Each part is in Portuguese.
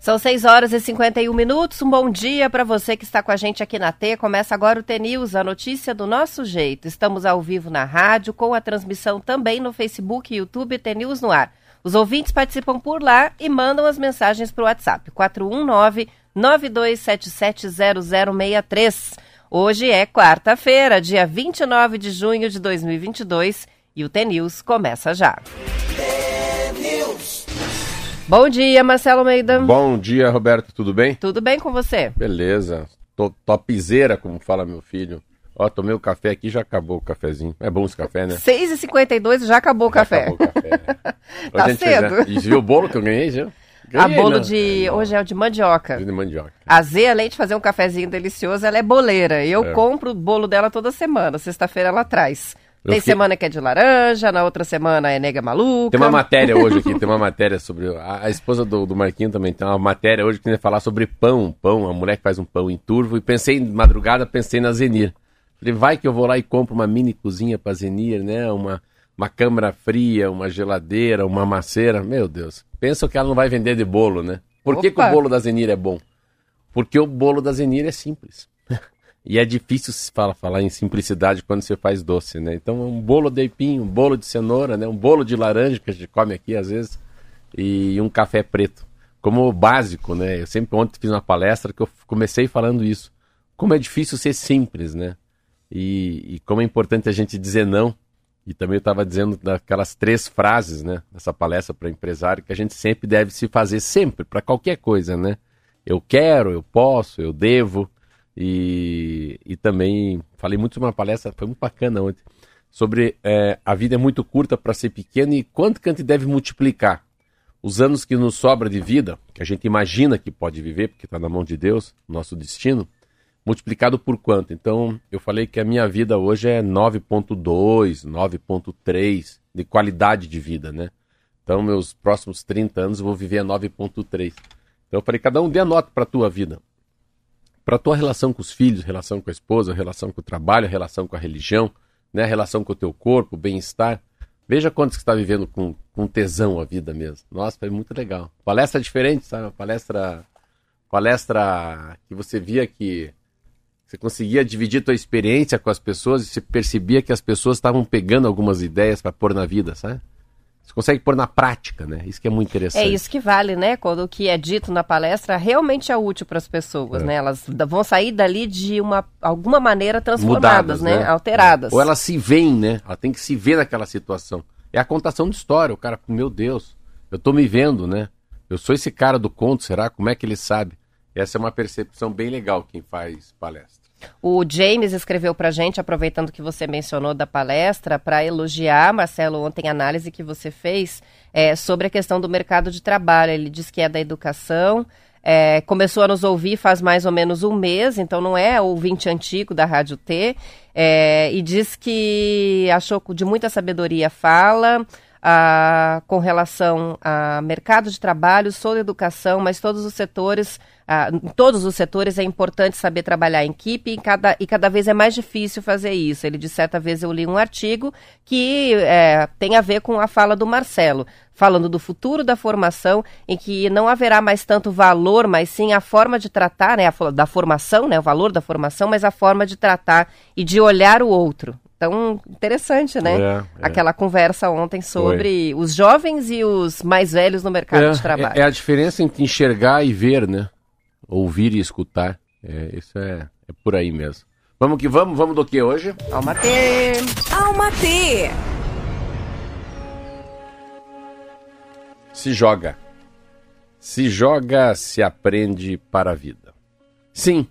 São 6 horas e 51 minutos. Um bom dia para você que está com a gente aqui na T. Começa agora o T-News, a notícia do nosso jeito. Estamos ao vivo na rádio, com a transmissão também no Facebook e YouTube T-News no ar. Os ouvintes participam por lá e mandam as mensagens para o WhatsApp 419 92770063. Hoje é quarta-feira, dia 29 de junho de 2022 e o T-News começa já. Bom dia, Marcelo Almeida. Bom dia, Roberto, tudo bem? Tudo bem com você? Beleza. Tô topzera, como fala meu filho. Ó, tomei o café aqui já acabou o cafezinho. É bom esse café, né? 6h52 já acabou o já café. Acabou o café. tá cedo. Fez, né? E viu o bolo que eu ganhei, viu? Ganhei, a bolo não. de. Hoje é o de mandioca. De mandioca. A Zê, além de fazer um cafezinho delicioso, ela é boleira. Eu é. compro o bolo dela toda semana. Sexta-feira ela traz. Tem fiquei... semana que é de laranja, na outra semana é nega maluca. Tem uma matéria hoje aqui, tem uma matéria sobre. A, a esposa do, do Marquinho também tem uma matéria hoje que vai falar sobre pão. Pão, a mulher que faz um pão em turvo. E pensei, madrugada, pensei na Zenir. Falei, vai que eu vou lá e compro uma mini cozinha pra Zenir, né? Uma, uma câmara fria, uma geladeira, uma maceira. Meu Deus. Pensa que ela não vai vender de bolo, né? Por que, que o bolo da Zenir é bom? Porque o bolo da Zenir é simples. E é difícil se fala, falar em simplicidade quando você faz doce, né? Então, um bolo de aipim, um bolo de cenoura, né? Um bolo de laranja que a gente come aqui às vezes e um café preto. Como básico, né? Eu sempre ontem fiz uma palestra que eu comecei falando isso. Como é difícil ser simples, né? E, e como é importante a gente dizer não. E também eu estava dizendo daquelas três frases, né? Nessa palestra para empresário que a gente sempre deve se fazer, sempre, para qualquer coisa, né? Eu quero, eu posso, eu devo. E, e também falei muito sobre uma palestra, foi muito bacana ontem, sobre é, a vida é muito curta para ser pequena e quanto que a gente deve multiplicar. Os anos que nos sobra de vida, que a gente imagina que pode viver, porque está na mão de Deus, nosso destino, multiplicado por quanto? Então, eu falei que a minha vida hoje é 9.2, 9.3 de qualidade de vida, né? Então, meus próximos 30 anos eu vou viver a 9.3. Então, eu falei, cada um dê a nota para a tua vida para a tua relação com os filhos, relação com a esposa, relação com o trabalho, relação com a religião, né, relação com o teu corpo, bem-estar. Veja quantos que está vivendo com, com tesão a vida mesmo. Nossa, foi muito legal. Palestra diferente, sabe? Palestra, palestra que você via que você conseguia dividir tua experiência com as pessoas e você percebia que as pessoas estavam pegando algumas ideias para pôr na vida, sabe? Você consegue pôr na prática, né? Isso que é muito interessante. É isso que vale, né? Quando o que é dito na palestra realmente é útil para as pessoas, é. né? Elas vão sair dali de uma alguma maneira transformadas, Mudadas, né? né? Alteradas. Ou elas se veem, né? Ela tem que se ver naquela situação. É a contação de história. O cara, meu Deus, eu tô me vendo, né? Eu sou esse cara do conto, será? Como é que ele sabe? Essa é uma percepção bem legal quem faz palestra. O James escreveu para gente, aproveitando que você mencionou da palestra, para elogiar, Marcelo, ontem a análise que você fez é, sobre a questão do mercado de trabalho. Ele diz que é da educação, é, começou a nos ouvir faz mais ou menos um mês, então não é ouvinte antigo da Rádio T, é, e diz que achou de muita sabedoria fala, com relação a mercado de trabalho, sobre educação, mas todos os setores, em todos os setores é importante saber trabalhar em equipe e cada, e cada vez é mais difícil fazer isso. Ele de certa vez eu li um artigo que é, tem a ver com a fala do Marcelo, falando do futuro da formação, em que não haverá mais tanto valor, mas sim a forma de tratar, né, a, da formação, né, o valor da formação, mas a forma de tratar e de olhar o outro. Então, interessante, né? É, é. Aquela conversa ontem sobre Foi. os jovens e os mais velhos no mercado é, de trabalho. É, é, a diferença entre enxergar e ver, né? Ouvir e escutar. É, isso é, é por aí mesmo. Vamos que vamos, vamos do que hoje? Alma T. Alma T. Se joga. Se joga, se aprende para a vida. Sim,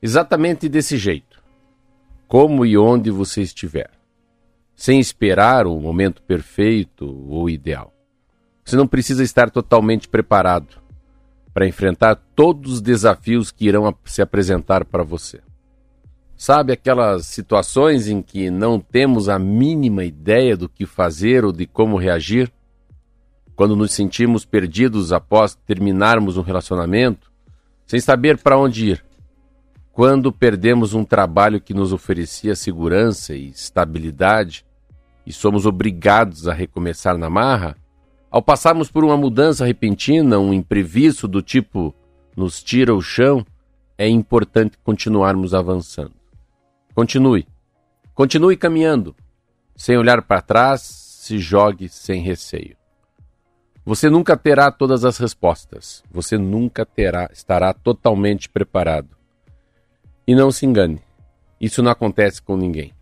exatamente desse jeito como e onde você estiver, sem esperar o momento perfeito ou ideal. Você não precisa estar totalmente preparado para enfrentar todos os desafios que irão se apresentar para você. Sabe aquelas situações em que não temos a mínima ideia do que fazer ou de como reagir? Quando nos sentimos perdidos após terminarmos um relacionamento, sem saber para onde ir, quando perdemos um trabalho que nos oferecia segurança e estabilidade e somos obrigados a recomeçar na marra, Ao passarmos por uma mudança repentina, um imprevisto do tipo nos tira o chão, é importante continuarmos avançando. Continue. Continue caminhando. Sem olhar para trás, se jogue sem receio. Você nunca terá todas as respostas. Você nunca terá, estará totalmente preparado. E não se engane. Isso não acontece com ninguém.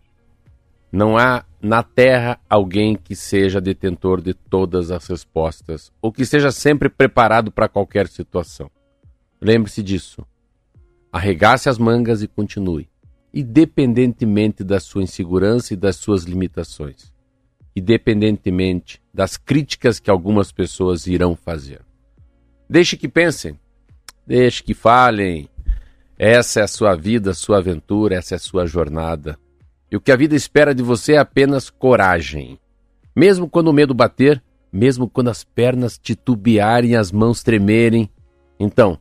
Não há na Terra alguém que seja detentor de todas as respostas ou que seja sempre preparado para qualquer situação. Lembre-se disso. Arregace as mangas e continue, independentemente da sua insegurança e das suas limitações, independentemente das críticas que algumas pessoas irão fazer. Deixe que pensem, deixe que falem. Essa é a sua vida, a sua aventura, essa é a sua jornada. E o que a vida espera de você é apenas coragem. Mesmo quando o medo bater, mesmo quando as pernas titubearem e as mãos tremerem. Então,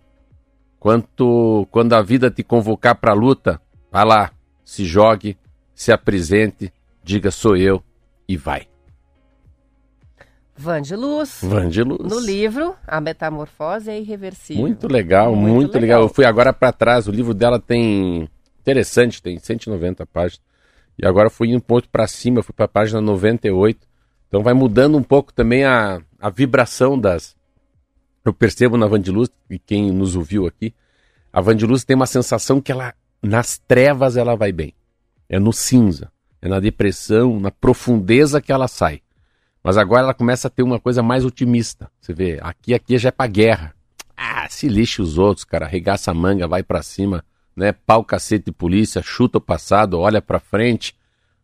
quanto, quando a vida te convocar para a luta, vá lá, se jogue, se apresente, diga sou eu e vai. Van de Luz. Van de Luz. No livro, A Metamorfose é Irreversível. Muito legal, muito, muito legal. legal. Eu fui agora para trás, o livro dela tem. Interessante, tem 190 páginas. E agora fui um ponto para cima, fui para a página 98. Então vai mudando um pouco também a, a vibração das. Eu percebo na Vandiluz, e quem nos ouviu aqui, a Vandiluz tem uma sensação que ela, nas trevas, ela vai bem. É no cinza, é na depressão, na profundeza que ela sai. Mas agora ela começa a ter uma coisa mais otimista. Você vê, aqui, aqui já é pra guerra. Ah, se lixe os outros, cara. Arregaça a manga, vai para cima né? Pau, cacete polícia, chuta o passado, olha para frente,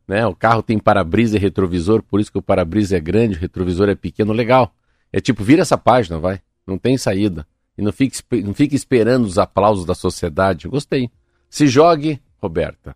né? O carro tem para-brisa e retrovisor, por isso que o para-brisa é grande, o retrovisor é pequeno, legal. É tipo, vira essa página, vai. Não tem saída. E não fique, não fique esperando os aplausos da sociedade. Gostei. Se jogue, Roberta.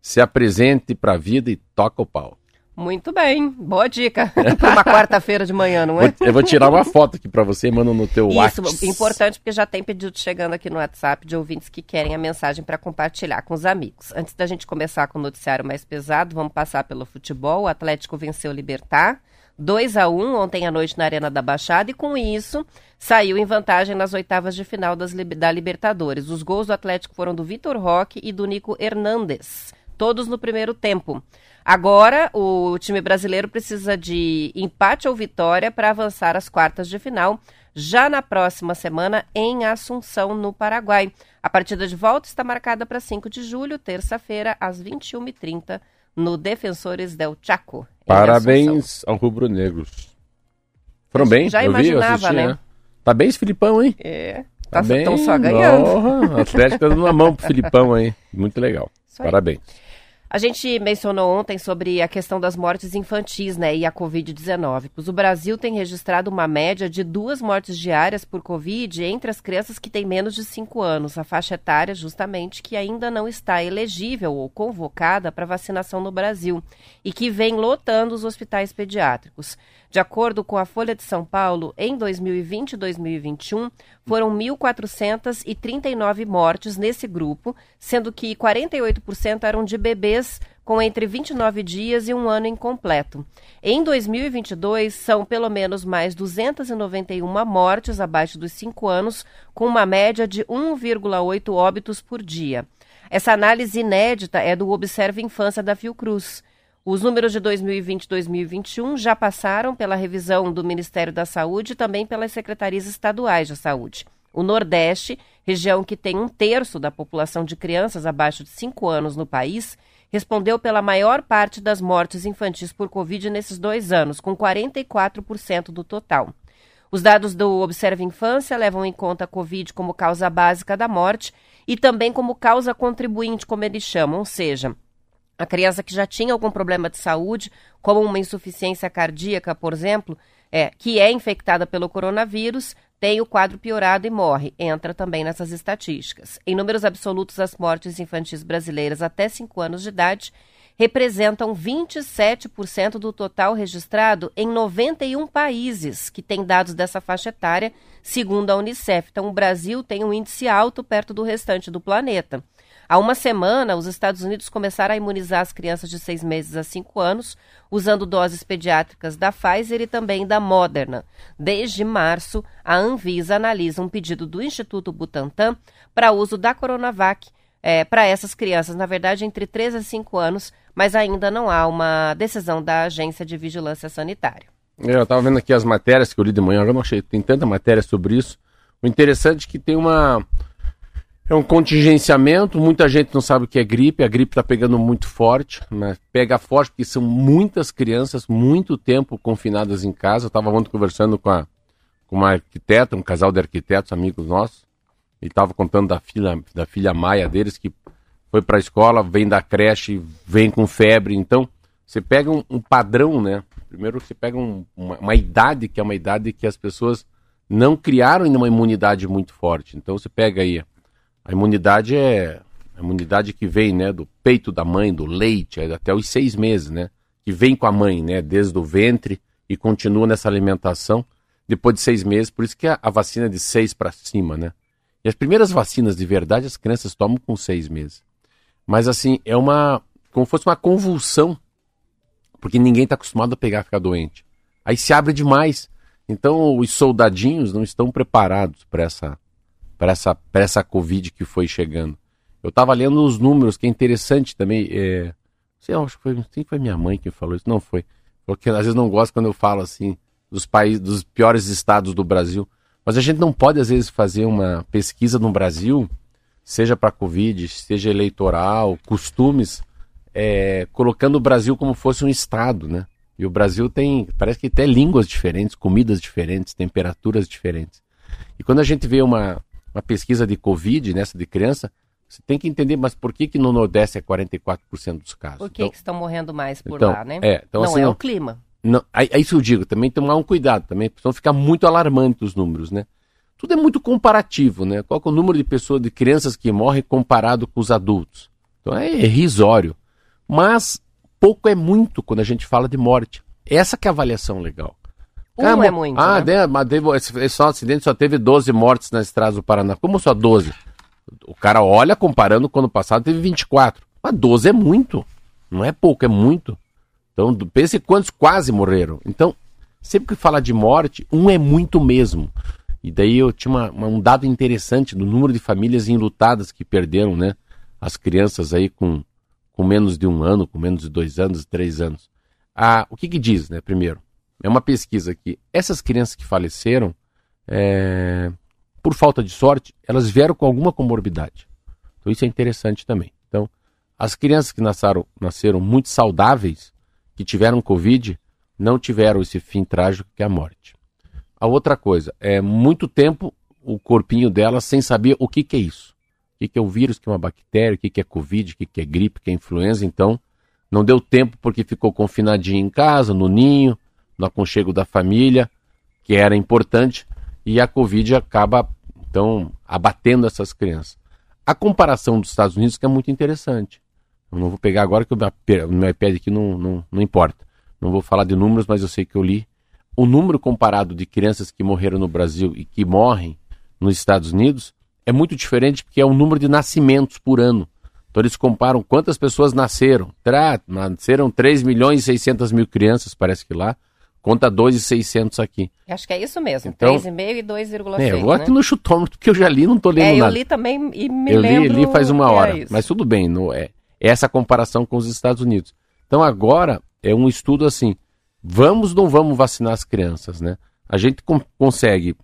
Se apresente para a vida e toca o pau. Muito bem, boa dica para uma quarta-feira de manhã, não é? Eu vou tirar uma foto aqui para você e mando no teu WhatsApp. Isso, importante porque já tem pedido chegando aqui no WhatsApp de ouvintes que querem a mensagem para compartilhar com os amigos. Antes da gente começar com o noticiário mais pesado, vamos passar pelo futebol. O Atlético venceu o Libertar 2 a 1 ontem à noite na Arena da Baixada e com isso saiu em vantagem nas oitavas de final das, da Libertadores. Os gols do Atlético foram do Vitor Roque e do Nico Hernandes, todos no primeiro tempo. Agora, o time brasileiro precisa de empate ou vitória para avançar às quartas de final, já na próxima semana em Assunção, no Paraguai. A partida de volta está marcada para 5 de julho, terça-feira, às 21h30, no Defensores del Chaco. Parabéns ao rubro-negros. Foram bem, já eu imaginava, vi, assisti, né? né? Tá bem esse Filipão, hein? É. Tá, tá bem, só ganhando. Oh, Atlético tá dando uma mão pro Filipão aí. Muito legal. Parabéns. A gente mencionou ontem sobre a questão das mortes infantis, né, e a Covid-19. O Brasil tem registrado uma média de duas mortes diárias por Covid entre as crianças que têm menos de 5 anos, a faixa etária justamente que ainda não está elegível ou convocada para vacinação no Brasil e que vem lotando os hospitais pediátricos. De acordo com a Folha de São Paulo, em 2020 e 2021, foram 1.439 mortes nesse grupo, sendo que 48% eram de bebês com entre 29 dias e um ano incompleto. Em 2022, são pelo menos mais 291 mortes abaixo dos 5 anos, com uma média de 1,8 óbitos por dia. Essa análise inédita é do Observe Infância da Fiocruz. Os números de 2020 e 2021 já passaram pela revisão do Ministério da Saúde e também pelas secretarias estaduais de saúde. O Nordeste, região que tem um terço da população de crianças abaixo de 5 anos no país, respondeu pela maior parte das mortes infantis por Covid nesses dois anos, com 44% do total. Os dados do Observe Infância levam em conta a Covid como causa básica da morte e também como causa contribuinte, como eles chamam, ou seja, a criança que já tinha algum problema de saúde, como uma insuficiência cardíaca, por exemplo, é, que é infectada pelo coronavírus, tem o quadro piorado e morre. Entra também nessas estatísticas. Em números absolutos, as mortes infantis brasileiras até 5 anos de idade representam 27% do total registrado em 91 países que têm dados dessa faixa etária, segundo a Unicef. Então, o Brasil tem um índice alto perto do restante do planeta. Há uma semana, os Estados Unidos começaram a imunizar as crianças de seis meses a cinco anos, usando doses pediátricas da Pfizer e também da Moderna. Desde março, a Anvisa analisa um pedido do Instituto Butantan para uso da Coronavac é, para essas crianças, na verdade, entre 3 a 5 anos, mas ainda não há uma decisão da Agência de Vigilância Sanitária. É, eu estava vendo aqui as matérias que eu li de manhã, eu não achei, tem tanta matéria sobre isso. O interessante é que tem uma, é um contingenciamento, muita gente não sabe o que é gripe, a gripe está pegando muito forte, né? pega forte porque são muitas crianças, muito tempo confinadas em casa. Eu estava ontem conversando com, a, com uma arquiteta, um casal de arquitetos, amigos nossos, e estava contando da filha, da filha Maia deles, que foi para a escola, vem da creche, vem com febre. Então, você pega um, um padrão, né? Primeiro você pega um, uma, uma idade, que é uma idade que as pessoas não criaram ainda uma imunidade muito forte. Então, você pega aí a imunidade é a imunidade que vem, né, do peito da mãe, do leite, é até os seis meses, né, que vem com a mãe, né, desde o ventre e continua nessa alimentação depois de seis meses. Por isso que a, a vacina é de seis para cima, né. E as primeiras vacinas de verdade as crianças tomam com seis meses. Mas assim é uma como se fosse uma convulsão, porque ninguém está acostumado a pegar ficar doente. Aí se abre demais. Então os soldadinhos não estão preparados para essa para essa, essa Covid que foi chegando. Eu estava lendo os números, que é interessante também. É, sei, acho que foi, foi minha mãe que falou isso. Não foi. Porque às vezes não gosto quando eu falo assim dos países, dos piores estados do Brasil. Mas a gente não pode às vezes fazer uma pesquisa no Brasil, seja para Covid, seja eleitoral, costumes, é, colocando o Brasil como fosse um estado, né? E o Brasil tem, parece que tem línguas diferentes, comidas diferentes, temperaturas diferentes. E quando a gente vê uma, uma pesquisa de Covid, nessa de criança, você tem que entender, mas por que, que no Nordeste é 44% dos casos? Por que, então, que estão morrendo mais por então, lá, né? É, então, não assim, é não, o clima. Não, é, é isso que eu digo, também tomar um cuidado, também, senão ficar muito alarmante os números, né? Tudo é muito comparativo, né? Qual é o número de pessoas, de crianças que morrem comparado com os adultos? Então é irrisório. Mas pouco é muito quando a gente fala de morte. Essa que é a avaliação legal. Um é muito. Ah, né? mas teve, esse, esse acidente só teve 12 mortes na estrada do Paraná. Como só 12? O cara olha comparando com o ano passado teve 24. Mas 12 é muito. Não é pouco, é muito. Então, pense quantos quase morreram. Então, sempre que fala de morte, um é muito mesmo. E daí eu tinha uma, uma, um dado interessante do número de famílias enlutadas que perderam, né? As crianças aí com, com menos de um ano, com menos de dois anos, três anos. Ah, o que que diz, né? Primeiro, é uma pesquisa que essas crianças que faleceram, é, por falta de sorte, elas vieram com alguma comorbidade. Então isso é interessante também. Então, as crianças que nasceram, nasceram muito saudáveis, que tiveram Covid, não tiveram esse fim trágico que é a morte. A outra coisa, é muito tempo o corpinho delas sem saber o que, que é isso. O que, que é o vírus, o que é uma bactéria, o que, que é Covid, o que, que é gripe, o que é influenza. Então, não deu tempo porque ficou confinadinho em casa, no ninho, no aconchego da família, que era importante, e a Covid acaba, então, abatendo essas crianças. A comparação dos Estados Unidos que é muito interessante. Eu não vou pegar agora que o meu iPad aqui não, não, não importa. Não vou falar de números, mas eu sei que eu li. O número comparado de crianças que morreram no Brasil e que morrem nos Estados Unidos é muito diferente porque é o número de nascimentos por ano. Então eles comparam quantas pessoas nasceram. Tra, nasceram 3 milhões e 600 mil crianças, parece que lá, Conta 2,600 aqui. Acho que é isso mesmo. Então, 3,5 e 2,6. É, eu vou aqui né? no chutômetro, porque eu já li não estou lendo é, nada. Eu li também e me eu lembro... Eu li, li faz uma é hora, é mas tudo bem, não é, essa comparação com os Estados Unidos. Então agora é um estudo assim, vamos ou não vamos vacinar as crianças, né? A gente consegue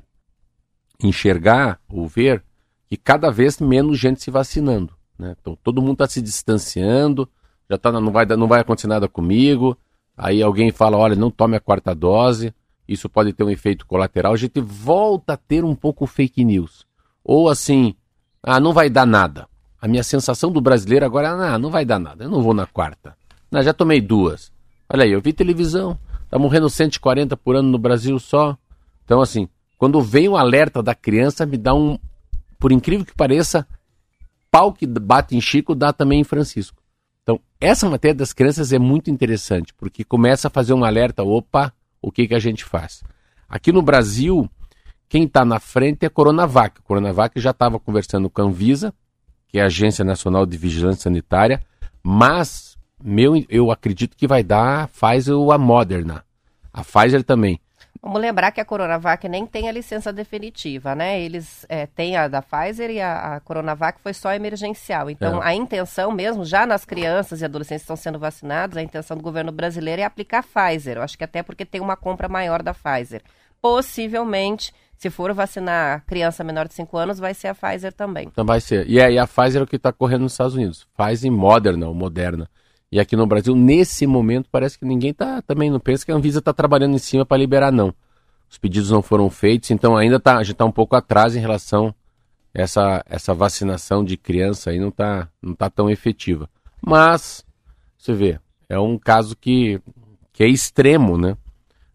enxergar ou ver que cada vez menos gente se vacinando, né? Então todo mundo está se distanciando, já tá, não, vai, não vai acontecer nada comigo, aí alguém fala, olha, não tome a quarta dose, isso pode ter um efeito colateral, a gente volta a ter um pouco fake news. Ou assim, ah, não vai dar nada. A minha sensação do brasileiro agora é, ah, não vai dar nada, eu não vou na quarta. Não, já tomei duas. Olha aí, eu vi televisão, tá morrendo 140 por ano no Brasil só. Então, assim, quando vem o alerta da criança, me dá um, por incrível que pareça, pau que bate em Chico dá também em Francisco. Então, essa matéria das crianças é muito interessante, porque começa a fazer um alerta, opa, o que, que a gente faz? Aqui no Brasil, quem está na frente é a Coronavac. A Coronavac já estava conversando com a Anvisa, que é a Agência Nacional de Vigilância Sanitária, mas meu, eu acredito que vai dar a Pfizer ou a Moderna. A Pfizer também. Vamos lembrar que a Coronavac nem tem a licença definitiva, né? Eles é, têm a da Pfizer e a, a Coronavac foi só emergencial. Então, é. a intenção mesmo, já nas crianças e adolescentes que estão sendo vacinados, a intenção do governo brasileiro é aplicar a Pfizer. Eu acho que até porque tem uma compra maior da Pfizer. Possivelmente, se for vacinar criança menor de 5 anos, vai ser a Pfizer também. Então vai ser. E aí a Pfizer é o que está correndo nos Estados Unidos. Pfizer Moderna ou Moderna. E aqui no Brasil, nesse momento, parece que ninguém tá também não pensa que a Anvisa está trabalhando em cima para liberar, não. Os pedidos não foram feitos, então ainda tá, a gente está um pouco atrás em relação a essa, essa vacinação de criança aí não está não tá tão efetiva. Mas, você vê, é um caso que, que é extremo, né?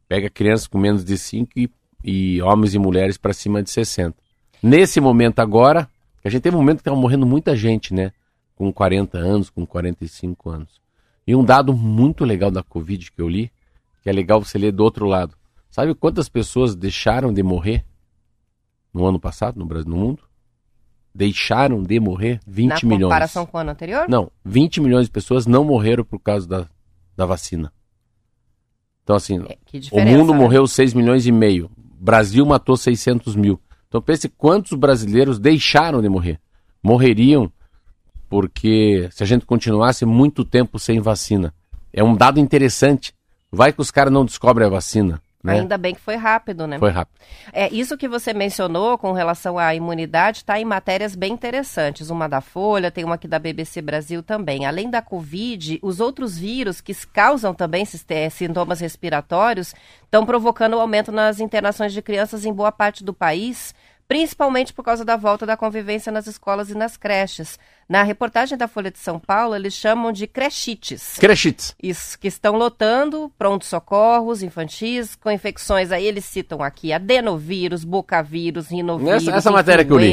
Pega crianças com menos de 5 e, e homens e mulheres para cima de 60. Nesse momento agora, a gente tem um momento que está morrendo muita gente, né? Com 40 anos, com 45 anos. E um dado muito legal da Covid que eu li, que é legal você ler do outro lado. Sabe quantas pessoas deixaram de morrer no ano passado, no Brasil, no mundo? Deixaram de morrer 20 Na milhões. Na comparação com o ano anterior? Não, 20 milhões de pessoas não morreram por causa da, da vacina. Então, assim, é, o mundo né? morreu 6 milhões e meio. Brasil matou 600 mil. Então, pense quantos brasileiros deixaram de morrer. Morreriam porque se a gente continuasse muito tempo sem vacina. É um dado interessante. Vai que os caras não descobrem a vacina. Né? Ainda bem que foi rápido, né? Foi rápido. É, isso que você mencionou com relação à imunidade está em matérias bem interessantes. Uma da Folha, tem uma aqui da BBC Brasil também. Além da Covid, os outros vírus que causam também sintomas respiratórios estão provocando o um aumento nas internações de crianças em boa parte do país principalmente por causa da volta da convivência nas escolas e nas creches. Na reportagem da Folha de São Paulo, eles chamam de crechites. Crechites. Isso, que estão lotando pronto-socorros infantis com infecções. Aí eles citam aqui adenovírus, bocavírus, rinovírus, essa, essa matéria que eu li.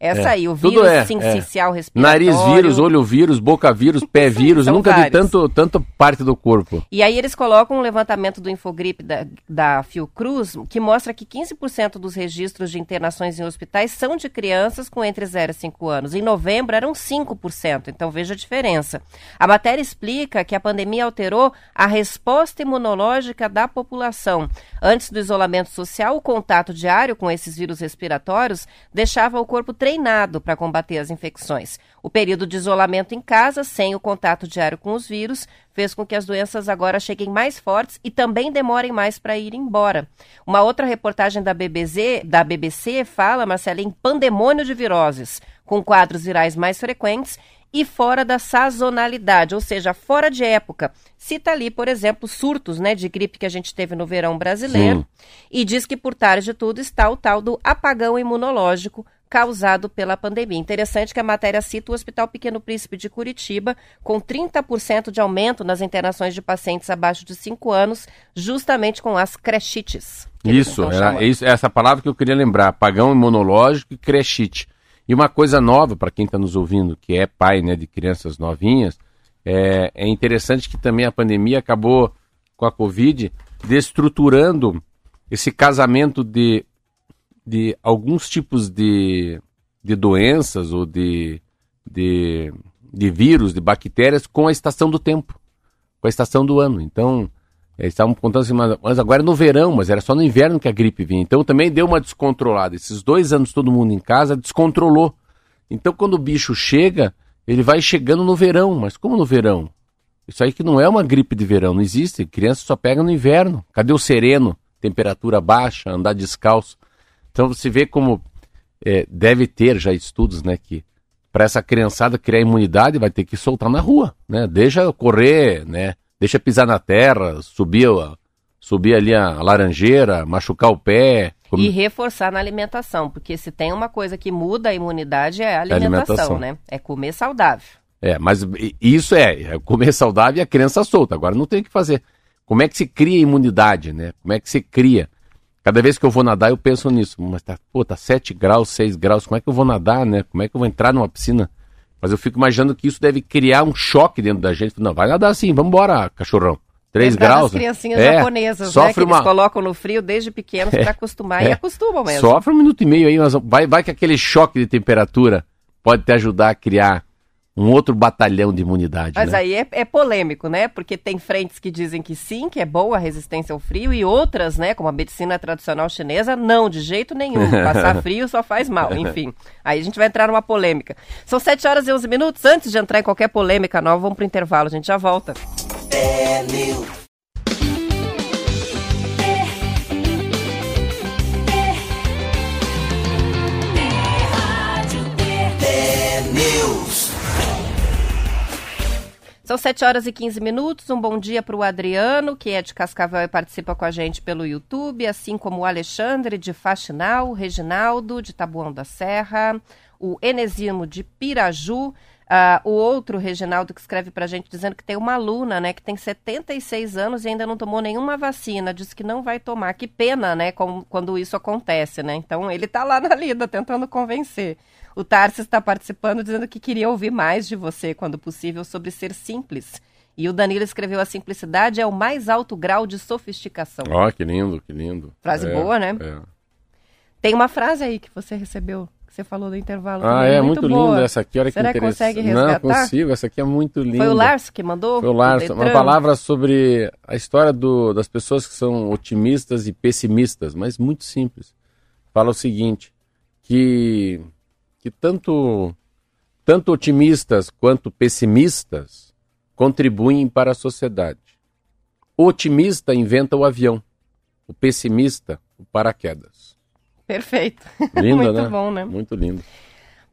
Essa é. aí, o vírus é, sincicial é. respiratório. Nariz vírus, olho vírus, boca vírus, pé vírus, nunca vários. vi tanto, tanto parte do corpo. E aí eles colocam um levantamento do Infogripe da, da Fiocruz, que mostra que 15% dos registros de internações em hospitais são de crianças com entre 0 e 5 anos. Em novembro eram 5%, então veja a diferença. A matéria explica que a pandemia alterou a resposta imunológica da população. Antes do isolamento social, o contato diário com esses vírus respiratórios deixava o corpo treinado para combater as infecções. O período de isolamento em casa, sem o contato diário com os vírus, fez com que as doenças agora cheguem mais fortes e também demorem mais para ir embora. Uma outra reportagem da BBC, da BBC fala, Marcela, em pandemônio de viroses, com quadros virais mais frequentes e fora da sazonalidade, ou seja, fora de época. Cita ali, por exemplo, surtos né, de gripe que a gente teve no verão brasileiro Sim. e diz que por trás de tudo está o tal do apagão imunológico causado pela pandemia. Interessante que a matéria cita o Hospital Pequeno Príncipe de Curitiba, com 30% de aumento nas internações de pacientes abaixo de 5 anos, justamente com as crechites. Isso, era isso, essa palavra que eu queria lembrar, pagão imunológico e crechite. E uma coisa nova para quem está nos ouvindo, que é pai né, de crianças novinhas, é, é interessante que também a pandemia acabou com a Covid destruturando esse casamento de de alguns tipos de, de doenças ou de, de, de vírus, de bactérias com a estação do tempo, com a estação do ano. Então, eles estavam contando assim, mas, mas agora é no verão, mas era só no inverno que a gripe vinha. Então também deu uma descontrolada. Esses dois anos todo mundo em casa descontrolou. Então quando o bicho chega, ele vai chegando no verão. Mas como no verão? Isso aí que não é uma gripe de verão, não existe. Criança só pega no inverno. Cadê o sereno? Temperatura baixa, andar descalço. Então você vê como é, deve ter já estudos, né, que para essa criançada criar imunidade vai ter que soltar na rua, né? Deixa correr, né? Deixa pisar na terra, subir, subir ali a laranjeira, machucar o pé. E reforçar na alimentação, porque se tem uma coisa que muda a imunidade é a alimentação, alimentação. né? É comer saudável. É, mas isso é, é comer saudável e a criança solta. Agora não tem o que fazer. Como é que se cria imunidade, né? Como é que se cria? Cada vez que eu vou nadar, eu penso nisso. Mas tá, pô, tá 7 graus, 6 graus, como é que eu vou nadar, né? Como é que eu vou entrar numa piscina? Mas eu fico imaginando que isso deve criar um choque dentro da gente. Não, vai nadar assim, vamos embora, cachorrão. 3 graus. As né? criancinhas é, japonesas, né? sofre né? Que uma... eles colocam no frio desde pequenos é, para acostumar é, e acostumam mesmo. Sofre um minuto e meio aí, mas vai, vai que aquele choque de temperatura pode te ajudar a criar um outro batalhão de imunidade. Mas né? aí é, é, polêmico, né? Porque tem frentes que dizem que sim, que é boa a resistência ao frio, e outras, né, como a medicina tradicional chinesa, não, de jeito nenhum. Passar frio só faz mal. Enfim, aí a gente vai entrar numa polêmica. São 7 horas e 11 minutos. Antes de entrar em qualquer polêmica nova, vamos pro intervalo. A gente já volta. São 7 horas e 15 minutos. Um bom dia para o Adriano, que é de Cascavel e participa com a gente pelo YouTube, assim como o Alexandre de Faxinal, o Reginaldo de Tabuão da Serra, o Enesimo de Piraju, uh, o outro Reginaldo que escreve para a gente dizendo que tem uma aluna, né, que tem 76 anos e ainda não tomou nenhuma vacina, diz que não vai tomar. Que pena, né, com, quando isso acontece, né? Então ele está lá na lida tentando convencer. O Tarsis está participando dizendo que queria ouvir mais de você, quando possível, sobre ser simples. E o Danilo escreveu: a simplicidade é o mais alto grau de sofisticação. Ó, oh, que lindo, que lindo. Frase é, boa, né? É. Tem uma frase aí que você recebeu, que você falou no intervalo. Ah, também, é muito, muito linda essa aqui. Olha Será que, que consegue resgatar? Não consigo, essa aqui é muito linda. Foi o Larso que mandou? Foi o Larso. Uma palavra sobre a história do, das pessoas que são otimistas e pessimistas, mas muito simples. Fala o seguinte: que que tanto, tanto otimistas quanto pessimistas contribuem para a sociedade. O otimista inventa o avião, o pessimista, o paraquedas. Perfeito. Lindo, Muito né? bom, né? Muito lindo.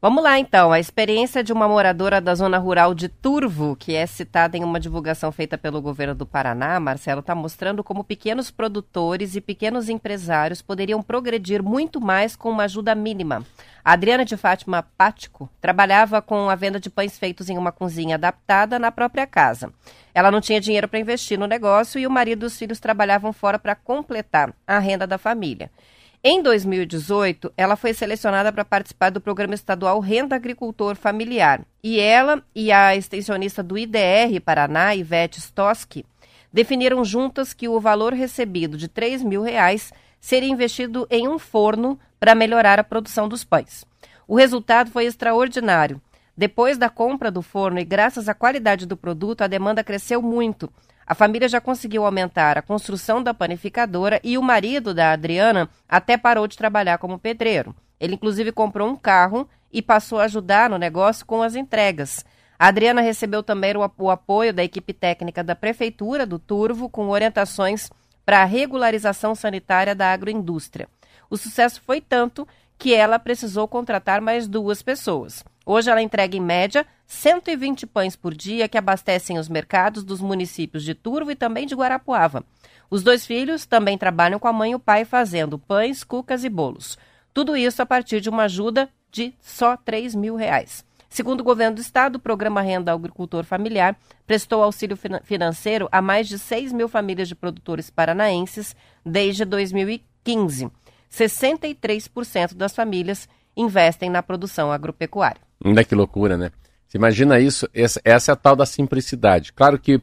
Vamos lá então, a experiência de uma moradora da zona rural de Turvo, que é citada em uma divulgação feita pelo governo do Paraná, Marcelo, está mostrando como pequenos produtores e pequenos empresários poderiam progredir muito mais com uma ajuda mínima. A Adriana de Fátima Pático trabalhava com a venda de pães feitos em uma cozinha adaptada na própria casa. Ela não tinha dinheiro para investir no negócio e o marido e os filhos trabalhavam fora para completar a renda da família. Em 2018, ela foi selecionada para participar do programa estadual Renda Agricultor Familiar. E ela e a extensionista do IDR Paraná, Ivete Stoski, definiram juntas que o valor recebido de 3 mil reais seria investido em um forno para melhorar a produção dos pães. O resultado foi extraordinário. Depois da compra do forno e graças à qualidade do produto, a demanda cresceu muito a família já conseguiu aumentar a construção da panificadora e o marido da Adriana até parou de trabalhar como pedreiro. Ele, inclusive, comprou um carro e passou a ajudar no negócio com as entregas. A Adriana recebeu também o, apoio da equipe técnica da Prefeitura do Turvo, com orientações para a regularização sanitária da agroindústria. O sucesso foi tanto que ela precisou contratar mais duas pessoas. Hoje ela entrega em média 120 pães por dia que abastecem os mercados dos municípios de Turvo e também de Guarapuava. Os dois filhos também trabalham com a mãe e o pai fazendo pães, cucas e bolos. Tudo isso a partir de uma ajuda de só 3 mil reais. Segundo o governo do estado, o programa Renda Agricultor Familiar prestou auxílio financeiro a mais de 6 mil famílias de produtores paranaenses desde 2015. 63% das famílias investem na produção agropecuária. Ainda que loucura, né? Você imagina isso? Essa, essa é a tal da simplicidade. Claro que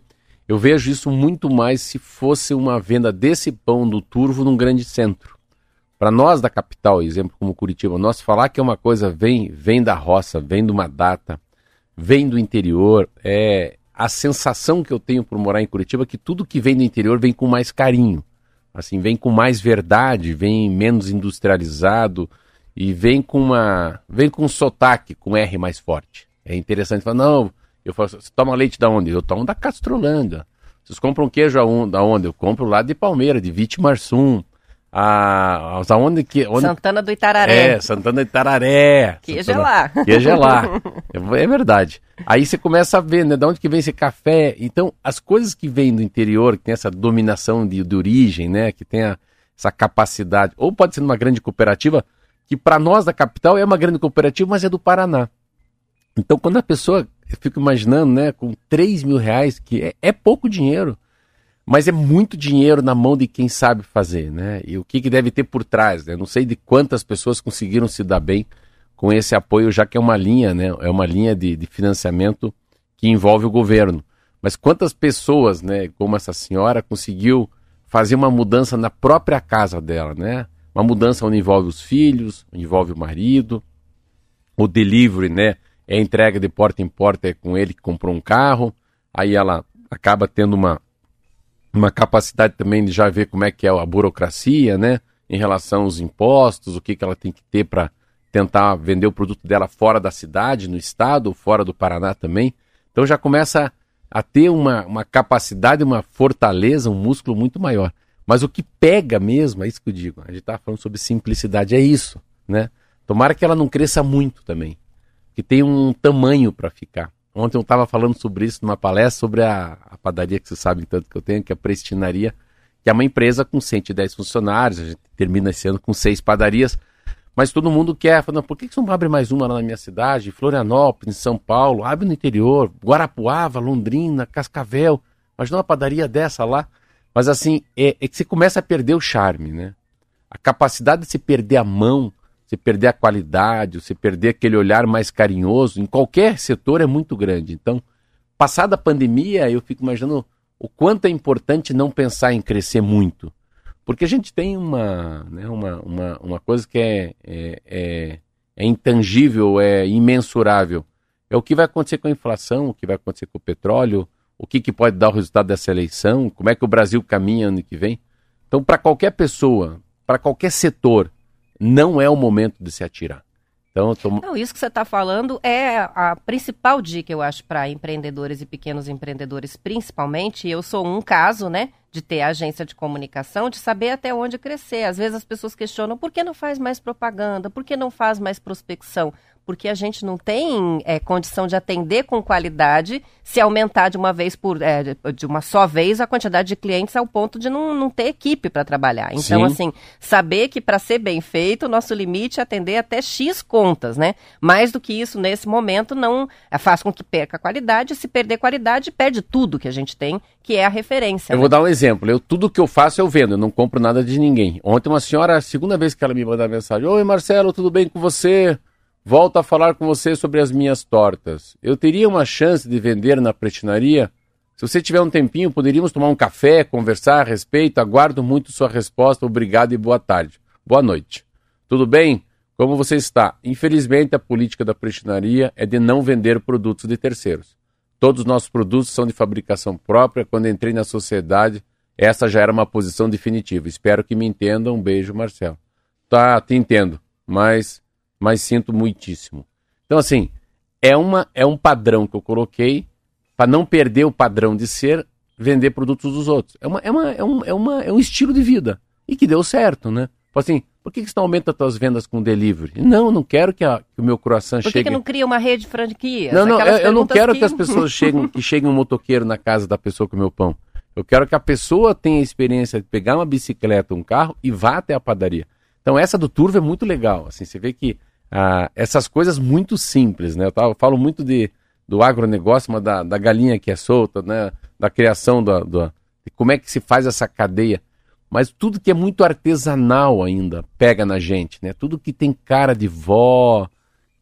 eu vejo isso muito mais se fosse uma venda desse pão do turvo num grande centro. Para nós da capital, exemplo como Curitiba, nós falar que é uma coisa vem, vem da roça, vem de uma data, vem do interior, é a sensação que eu tenho por morar em Curitiba é que tudo que vem do interior vem com mais carinho. Assim, vem com mais verdade, vem menos industrializado e vem com uma, vem com um sotaque, com R mais forte. É interessante falar, não, eu falo, você toma leite da onde? Eu tomo da Castrolândia. Vocês compram queijo da onde? Eu compro lá de Palmeira, de Vitimarsum. A, aonde que, onde... Santana do Itararé. É, Santana do Itararé. Queijo Santana... é lá. Queijo é lá. É, é, verdade. Aí você começa a ver, né, de onde que vem esse café. Então, as coisas que vêm do interior, que tem essa dominação de, de origem, né, que tem a, essa capacidade, ou pode ser numa grande cooperativa, que para nós da capital é uma grande cooperativa, mas é do Paraná. Então, quando a pessoa, eu fico imaginando, né, com 3 mil reais, que é, é pouco dinheiro, mas é muito dinheiro na mão de quem sabe fazer, né? E o que, que deve ter por trás, né? Não sei de quantas pessoas conseguiram se dar bem com esse apoio, já que é uma linha, né? É uma linha de, de financiamento que envolve o governo. Mas quantas pessoas, né, como essa senhora, conseguiu fazer uma mudança na própria casa dela, né? Uma mudança onde envolve os filhos, envolve o marido, o delivery, né? É entrega de porta em porta, é com ele que comprou um carro, aí ela acaba tendo uma, uma capacidade também de já ver como é que é a burocracia, né? Em relação aos impostos, o que, que ela tem que ter para tentar vender o produto dela fora da cidade, no estado, fora do Paraná também. Então já começa a ter uma, uma capacidade, uma fortaleza, um músculo muito maior. Mas o que pega mesmo, é isso que eu digo, a gente está falando sobre simplicidade, é isso, né? Tomara que ela não cresça muito também, que tenha um tamanho para ficar. Ontem eu estava falando sobre isso numa palestra sobre a, a, padaria que vocês sabem tanto que eu tenho, que é a Prestinaria, que é uma empresa com 110 funcionários, a gente termina esse ano com seis padarias, mas todo mundo quer, falando, por que, que você não abre mais uma lá na minha cidade, Florianópolis, São Paulo, abre no interior, Guarapuava, Londrina, Cascavel, imagina uma padaria dessa lá. Mas assim, é, é que você começa a perder o charme, né? A capacidade de se perder a mão, você perder a qualidade, você perder aquele olhar mais carinhoso, em qualquer setor é muito grande. Então, passada a pandemia, eu fico imaginando o quanto é importante não pensar em crescer muito. Porque a gente tem uma, né, uma, uma, uma coisa que é, é, é, é intangível, é imensurável. É o que vai acontecer com a inflação, o que vai acontecer com o petróleo, o que, que pode dar o resultado dessa eleição, como é que o Brasil caminha ano que vem. Então, para qualquer pessoa, para qualquer setor, não é o momento de se atirar. Então, tô... Não, isso que você está falando é a principal dica, eu acho, para empreendedores e pequenos empreendedores, principalmente. Eu sou um caso, né, de ter agência de comunicação, de saber até onde crescer. Às vezes as pessoas questionam por que não faz mais propaganda, por que não faz mais prospecção porque a gente não tem é, condição de atender com qualidade se aumentar de uma vez por é, de uma só vez a quantidade de clientes ao ponto de não, não ter equipe para trabalhar. Então, Sim. assim, saber que para ser bem feito, o nosso limite é atender até X contas, né? Mais do que isso, nesse momento, não é, faz com que perca a qualidade. Se perder qualidade, perde tudo que a gente tem, que é a referência. Eu né? vou dar um exemplo. Eu, tudo que eu faço, eu vendo, eu não compro nada de ninguém. Ontem, uma senhora, a segunda vez que ela me mandou mensagem: Oi, Marcelo, tudo bem com você? Volto a falar com você sobre as minhas tortas. Eu teria uma chance de vender na pretinaria? Se você tiver um tempinho, poderíamos tomar um café, conversar a respeito? Aguardo muito sua resposta. Obrigado e boa tarde. Boa noite. Tudo bem? Como você está? Infelizmente, a política da pretinaria é de não vender produtos de terceiros. Todos os nossos produtos são de fabricação própria. Quando entrei na sociedade, essa já era uma posição definitiva. Espero que me entendam. Um beijo, Marcelo. Tá, te entendo. Mas mas sinto muitíssimo. Então, assim, é, uma, é um padrão que eu coloquei para não perder o padrão de ser vender produtos dos outros. É, uma, é, uma, é, um, é, uma, é um estilo de vida. E que deu certo, né? Assim, por que, que você não aumenta as suas vendas com delivery? Não, não quero que, a, que o meu croissant chegue... Por que, que não cria uma rede de franquias? Não, não, eu, eu, não quero que... que as pessoas cheguem, que chegue um motoqueiro na casa da pessoa com o meu pão. Eu quero que a pessoa tenha a experiência de pegar uma bicicleta, um carro e vá até a padaria. Então essa do Turvo é muito legal. Assim, você vê que ah, essas coisas muito simples, né? Eu, tava, eu falo muito de, do agronegócio, mas da, da galinha que é solta, né? Da criação do, de como é que se faz essa cadeia. Mas tudo que é muito artesanal ainda pega na gente, né? Tudo que tem cara de vó,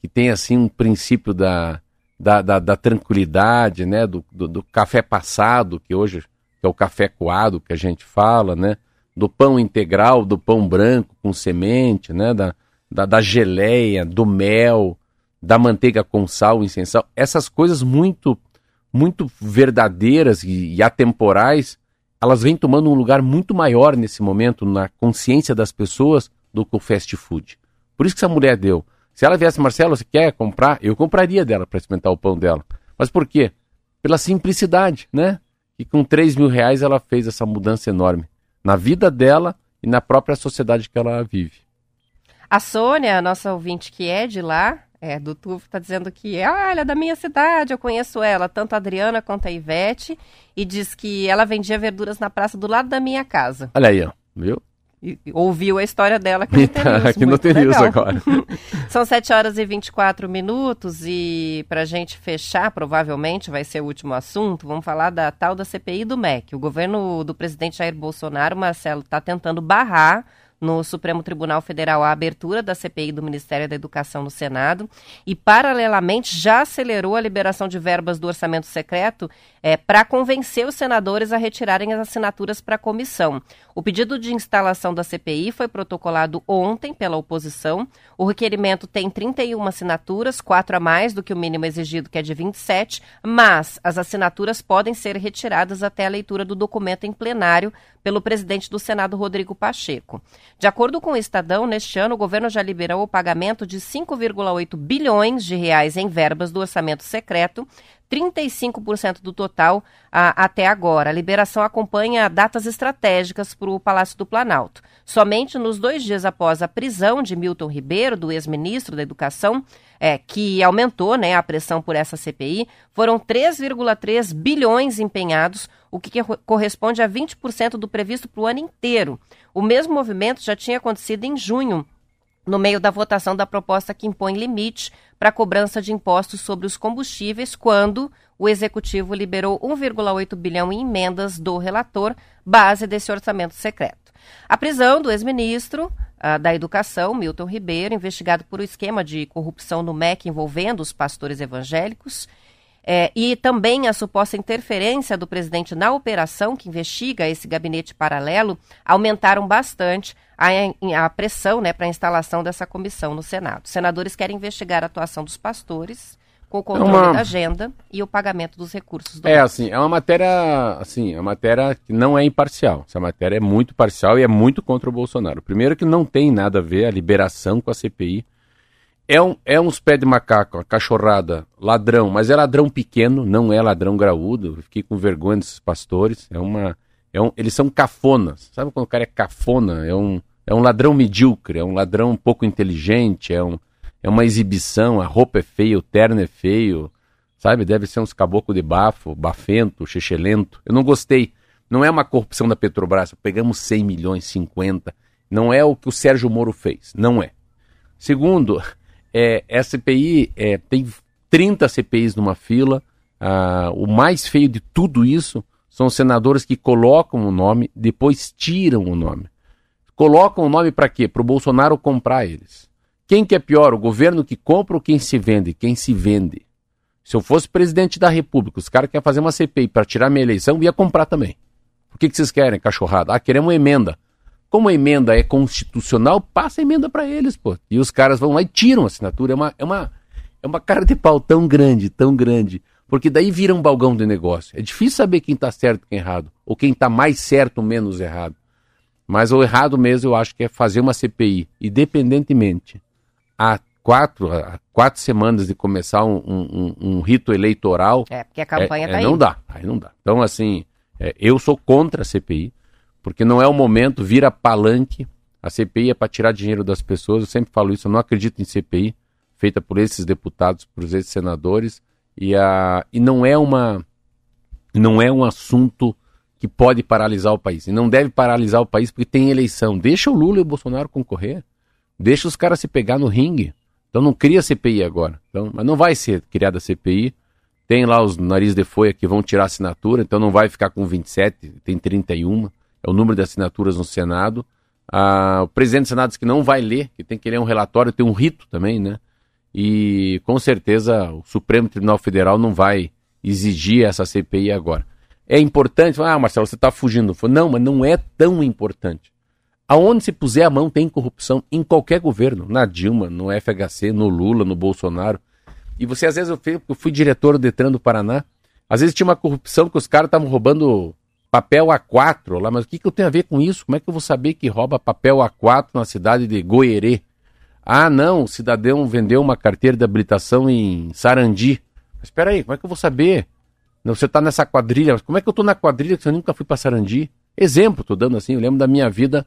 que tem assim um princípio da, da, da, da tranquilidade, né? Do, do, do, café passado, que hoje que é o café coado que a gente fala, né? Do pão integral, do pão branco com semente, né? Da, da, da geleia, do mel, da manteiga com sal, incensal, essas coisas muito, muito verdadeiras e, e atemporais, elas vêm tomando um lugar muito maior nesse momento na consciência das pessoas do que o fast food. Por isso que essa mulher deu. Se ela viesse, Marcelo, você quer comprar? Eu compraria dela para experimentar o pão dela. Mas por quê? Pela simplicidade, né? E com 3 mil reais ela fez essa mudança enorme na vida dela e na própria sociedade que ela vive. A Sônia, a nossa ouvinte que é de lá, é, do Tufo, está dizendo que ah, ela é da minha cidade, eu conheço ela, tanto a Adriana quanto a Ivete, e diz que ela vendia verduras na praça do lado da minha casa. Olha aí, ó, viu? E, ouviu a história dela aqui no Tenews. aqui no Tenews agora. São 7 horas e 24 minutos e para a gente fechar, provavelmente vai ser o último assunto, vamos falar da tal da CPI do MEC. O governo do presidente Jair Bolsonaro, Marcelo, está tentando barrar no Supremo Tribunal Federal a abertura da CPI do Ministério da Educação no Senado e, paralelamente, já acelerou a liberação de verbas do orçamento secreto é, para convencer os senadores a retirarem as assinaturas para a comissão. O pedido de instalação da CPI foi protocolado ontem pela oposição. O requerimento tem 31 assinaturas, quatro a mais do que o mínimo exigido, que é de 27, mas as assinaturas podem ser retiradas até a leitura do documento em plenário pelo presidente do Senado, Rodrigo Pacheco. De acordo com o Estadão, neste ano o governo já liberou o pagamento de 5,8 bilhões de reais em verbas do orçamento secreto, 35% do total a, até agora. A liberação acompanha datas estratégicas para o Palácio do Planalto. Somente nos dois dias após a prisão de Milton Ribeiro, do ex-ministro da Educação, é, que aumentou né, a pressão por essa CPI, foram 3,3 bilhões empenhados, o que corresponde a 20% do previsto para o ano inteiro. O mesmo movimento já tinha acontecido em junho, no meio da votação da proposta que impõe limite para a cobrança de impostos sobre os combustíveis, quando o executivo liberou 1,8 bilhão em emendas do relator, base desse orçamento secreto. A prisão do ex-ministro uh, da Educação, Milton Ribeiro, investigado por um esquema de corrupção no MEC envolvendo os pastores evangélicos, é, e também a suposta interferência do presidente na operação que investiga esse gabinete paralelo aumentaram bastante a, a pressão né, para a instalação dessa comissão no Senado. Senadores querem investigar a atuação dos pastores com o é controle uma... da agenda e o pagamento dos recursos do É assim, é uma matéria, assim, é uma matéria que não é imparcial. Essa matéria é muito parcial e é muito contra o Bolsonaro. Primeiro que não tem nada a ver a liberação com a CPI é, um, é uns pé de macaco, uma cachorrada, ladrão, mas é ladrão pequeno, não é ladrão graúdo. Eu fiquei com vergonha desses pastores. É uma, é um, eles são cafonas. Sabe quando o cara é cafona? É um, é um ladrão medíocre, é um ladrão um pouco inteligente, é, um, é uma exibição. A roupa é feia, o terno é feio, sabe? Deve ser uns caboclo de bafo, bafento, chechelento. Eu não gostei. Não é uma corrupção da Petrobras. Pegamos 100 milhões, 50. Não é o que o Sérgio Moro fez. Não é. Segundo, é, CPI é, tem 30 CPIs numa fila. Ah, o mais feio de tudo isso são os senadores que colocam o nome, depois tiram o nome. Colocam o nome para quê? Para o Bolsonaro comprar eles. Quem que é pior, o governo que compra ou quem se vende? Quem se vende. Se eu fosse presidente da República, os caras querem fazer uma CPI para tirar minha eleição, ia comprar também. O que, que vocês querem, cachorrada? Ah, queremos uma emenda. Como a emenda é constitucional, passa a emenda para eles, pô. E os caras vão lá e tiram a assinatura. É uma, é, uma, é uma cara de pau tão grande, tão grande. Porque daí vira um balgão de negócio. É difícil saber quem está certo e quem errado. Ou quem está mais certo ou menos errado. Mas o errado mesmo eu acho que é fazer uma CPI, independentemente, há quatro, há quatro semanas de começar um, um, um rito eleitoral. É, porque a campanha está é, é, aí. Não dá, aí não dá. Então, assim, é, eu sou contra a CPI porque não é o momento, vira palanque. A CPI é para tirar dinheiro das pessoas. Eu sempre falo isso, eu não acredito em CPI feita por esses deputados, por esses senadores. E, a, e não é uma não é um assunto que pode paralisar o país. E não deve paralisar o país porque tem eleição. Deixa o Lula e o Bolsonaro concorrer. Deixa os caras se pegar no ringue. Então não cria CPI agora. Então, mas não vai ser criada CPI. Tem lá os nariz de folha que vão tirar assinatura, então não vai ficar com 27, tem 31 é o número de assinaturas no Senado. Ah, o presidente do Senado disse que não vai ler, que tem que ler um relatório, tem um rito também, né? E com certeza o Supremo Tribunal Federal não vai exigir essa CPI agora. É importante, ah, Marcelo, você está fugindo. Não, mas não é tão importante. Aonde se puser a mão tem corrupção em qualquer governo, na Dilma, no FHC, no Lula, no Bolsonaro. E você, às vezes, eu fui, eu fui diretor do Detran do Paraná, às vezes tinha uma corrupção que os caras estavam roubando papel A4 lá, mas o que, que eu tenho a ver com isso? Como é que eu vou saber que rouba papel A4 na cidade de Goerê? Ah, não, o cidadão vendeu uma carteira de habilitação em Sarandi. Mas espera aí, como é que eu vou saber? Você está nessa quadrilha, mas como é que eu estou na quadrilha se eu nunca fui para Sarandi? Exemplo, estou dando assim, eu lembro da minha vida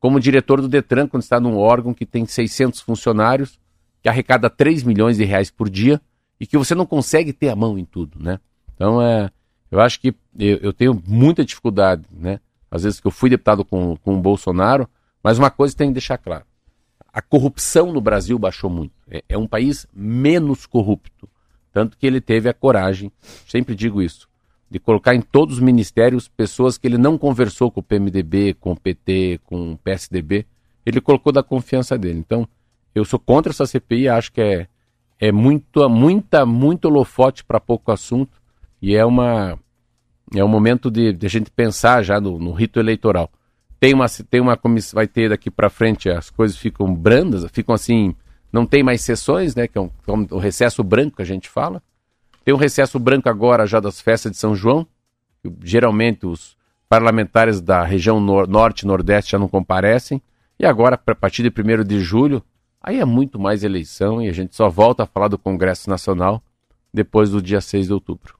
como diretor do Detran, quando está num órgão que tem 600 funcionários, que arrecada 3 milhões de reais por dia e que você não consegue ter a mão em tudo, né? Então é, eu acho que eu, eu, tenho muita dificuldade, né? Às vezes que eu fui deputado com, com o Bolsonaro, mas uma coisa tem que deixar claro. A corrupção no Brasil baixou muito. É, é um país menos corrupto. Tanto que ele teve a coragem, sempre digo isso, de colocar em todos os ministérios pessoas que ele não conversou com o PMDB, com o PT, com o PSDB, ele colocou da confiança dele. Então, eu sou contra essa CPI, acho que é, é muito, muita, muito holofote para pouco assunto e é uma é um momento de, de a gente pensar já no, no, rito eleitoral. Tem uma tem uma comissão, vai ter daqui para frente as coisas ficam brandas, ficam assim, não tem mais sessões, né? Que é um, é um, recesso branco que a gente fala. Tem um recesso branco agora já das festas de São João. Geralmente os parlamentares da região nor norte e nordeste já não comparecem. E agora, a partir de 1 de julho, aí é muito mais eleição e a gente só volta a falar do Congresso Nacional depois do dia 6 de outubro.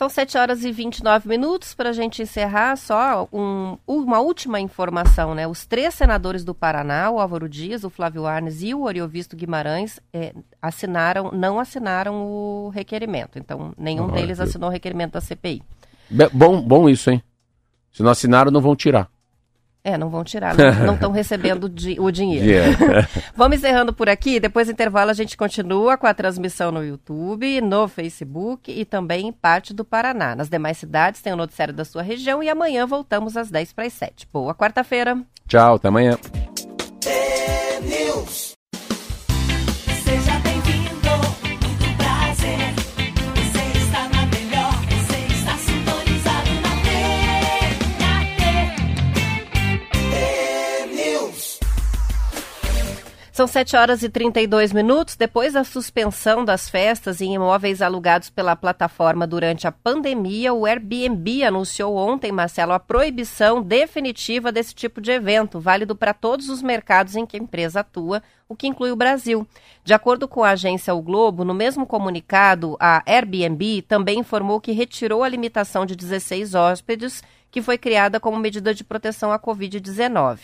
São 7 horas e 29 minutos para a gente encerrar. Só um, uma última informação, né? Os três senadores do Paraná, o Álvaro Dias, o Flávio Arnes e o Oriovisto Guimarães, eh, assinaram, não assinaram o requerimento. Então, nenhum ah, deles assinou o requerimento da CPI. Bom, bom isso, hein? Se não assinaram, não vão tirar. É, não vão tirar, não estão recebendo di o dinheiro. Yeah. Vamos encerrando por aqui, depois do intervalo a gente continua com a transmissão no YouTube, no Facebook e também em parte do Paraná. Nas demais cidades tem o noticiário da sua região e amanhã voltamos às 10 para as 7. Boa quarta-feira. Tchau, até amanhã. São 7 horas e 32 minutos. Depois da suspensão das festas em imóveis alugados pela plataforma durante a pandemia, o Airbnb anunciou ontem, Marcelo, a proibição definitiva desse tipo de evento, válido para todos os mercados em que a empresa atua, o que inclui o Brasil. De acordo com a agência O Globo, no mesmo comunicado, a Airbnb também informou que retirou a limitação de 16 hóspedes que foi criada como medida de proteção à Covid-19.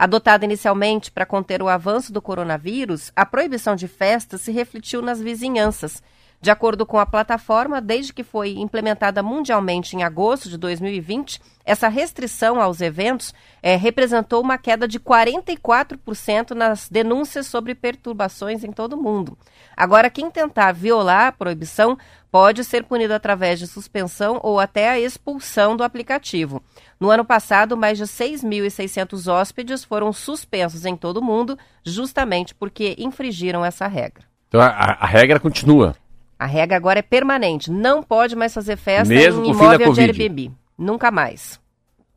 Adotada inicialmente para conter o avanço do coronavírus, a proibição de festas se refletiu nas vizinhanças. De acordo com a plataforma, desde que foi implementada mundialmente em agosto de 2020, essa restrição aos eventos é, representou uma queda de 44% nas denúncias sobre perturbações em todo o mundo. Agora, quem tentar violar a proibição pode ser punido através de suspensão ou até a expulsão do aplicativo. No ano passado, mais de 6.600 hóspedes foram suspensos em todo o mundo, justamente porque infringiram essa regra. Então a, a regra continua. A regra agora é permanente. Não pode mais fazer festa Mesmo em imóvel de Airbnb. Nunca mais.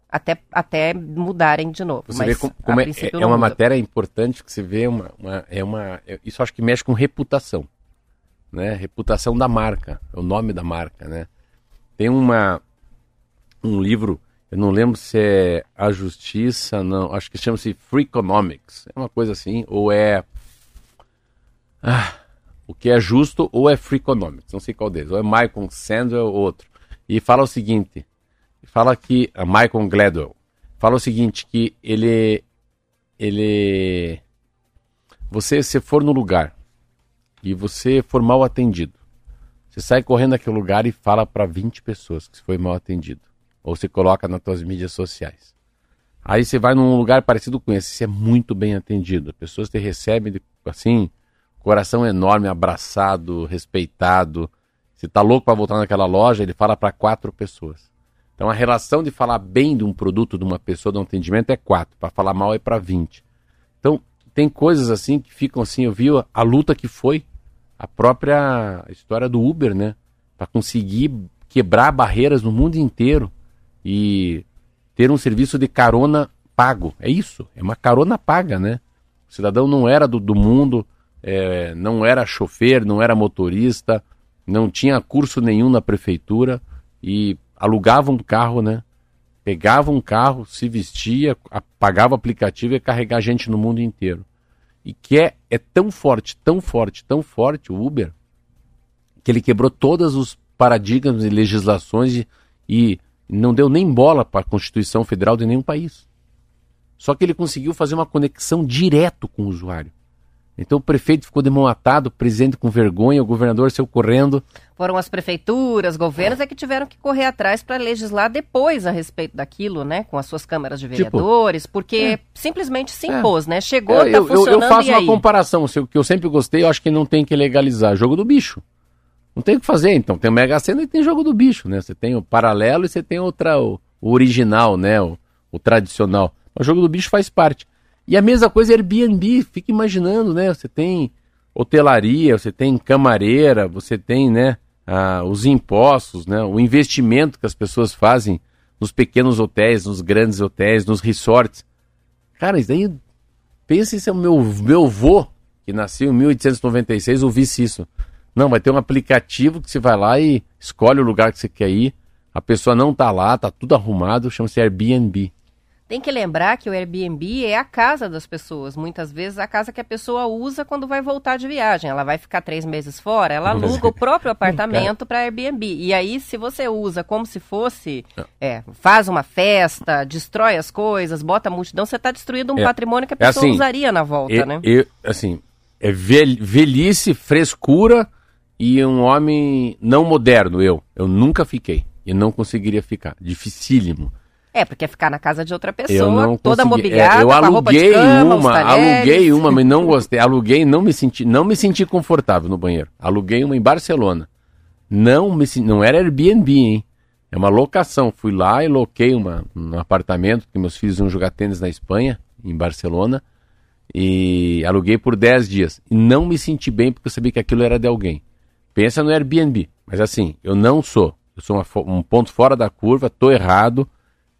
Até, até mudarem de novo. Você vê como, como é, é uma muda. matéria importante que você vê uma, uma, é uma. É, isso acho que mexe com reputação. Né? Reputação da marca. É o nome da marca. Né? Tem uma, um livro, eu não lembro se é A Justiça, não. Acho que chama-se Free Economics. É uma coisa assim. Ou é. Ah, o que é justo ou é Free Economics, não sei qual deles, ou é Michael Sandel ou outro. E fala o seguinte, fala que, a Michael Gladwell, fala o seguinte, que ele, ele, você se for no lugar e você for mal atendido, você sai correndo daquele lugar e fala para 20 pessoas que você foi mal atendido. Ou você coloca nas suas mídias sociais. Aí você vai num lugar parecido com esse, você é muito bem atendido. As pessoas te recebem assim, coração enorme, abraçado, respeitado. Se tá louco para voltar naquela loja, ele fala para quatro pessoas. Então a relação de falar bem de um produto, de uma pessoa, de um atendimento é quatro, para falar mal é para vinte. Então tem coisas assim que ficam assim, eu vi a luta que foi a própria história do Uber, né? Para conseguir quebrar barreiras no mundo inteiro e ter um serviço de carona pago. É isso, é uma carona paga, né? O cidadão não era do, do mundo, é, não era chofer, não era motorista, não tinha curso nenhum na prefeitura e alugava um carro, né? Pegava um carro, se vestia, pagava o aplicativo e ia carregar gente no mundo inteiro. E que é, é tão forte, tão forte, tão forte o Uber, que ele quebrou todos os paradigmas e legislações e, e não deu nem bola para a Constituição Federal de nenhum país. Só que ele conseguiu fazer uma conexão direto com o usuário. Então o prefeito ficou de mão atada, o presidente com vergonha, o governador saiu correndo. Foram as prefeituras, governos é que tiveram que correr atrás para legislar depois a respeito daquilo, né? Com as suas câmaras de tipo, vereadores, tipo, porque é, simplesmente se impôs, é, né? Chegou, é, tá eu, funcionando eu, eu faço uma comparação, o que eu sempre gostei, eu acho que não tem que legalizar. Jogo do bicho. Não tem o que fazer, então. Tem o Mega Sena e tem jogo do bicho, né? Você tem o paralelo e você tem outra, o, o original, né? O, o tradicional. O jogo do bicho faz parte. E a mesma coisa é Airbnb, fica imaginando, né? Você tem hotelaria, você tem camareira, você tem, né, ah, os impostos, né, o investimento que as pessoas fazem nos pequenos hotéis, nos grandes hotéis, nos resorts. Cara, isso aí, pensa se é o meu, meu avô, que nasceu em 1896, ouvisse isso. Não, vai ter um aplicativo que você vai lá e escolhe o lugar que você quer ir, a pessoa não tá lá, tá tudo arrumado, chama-se Airbnb. Tem que lembrar que o Airbnb é a casa das pessoas. Muitas vezes a casa que a pessoa usa quando vai voltar de viagem. Ela vai ficar três meses fora, ela aluga o próprio apartamento para Airbnb. E aí, se você usa como se fosse, é, faz uma festa, destrói as coisas, bota multidão, você está destruindo um É. patrimônio que a É pessoa assim, usaria na volta, E- né? assim, é vel- velhice, frescura e um homem não moderno, eu. Eu nunca fiquei. E não conseguiria ficar. Dificílimo. É, porque é ficar na casa de outra pessoa, Eu não toda consegui. mobiliada, É, eu aluguei cama, uma, aluguei uma, mas não gostei. Aluguei e não me senti, não me senti confortável no banheiro. Aluguei uma em Barcelona. Não me não era Airbnb, hein? É uma locação. Fui lá e loquei uma, um apartamento, porque meus filhos iam jogar tênis na Espanha, em Barcelona, e aluguei por 10 dias. E não me senti bem porque eu sabia que aquilo era de alguém. Pensa no Airbnb. Mas assim, eu não sou. Eu sou uma um ponto fora da curva, tô errado,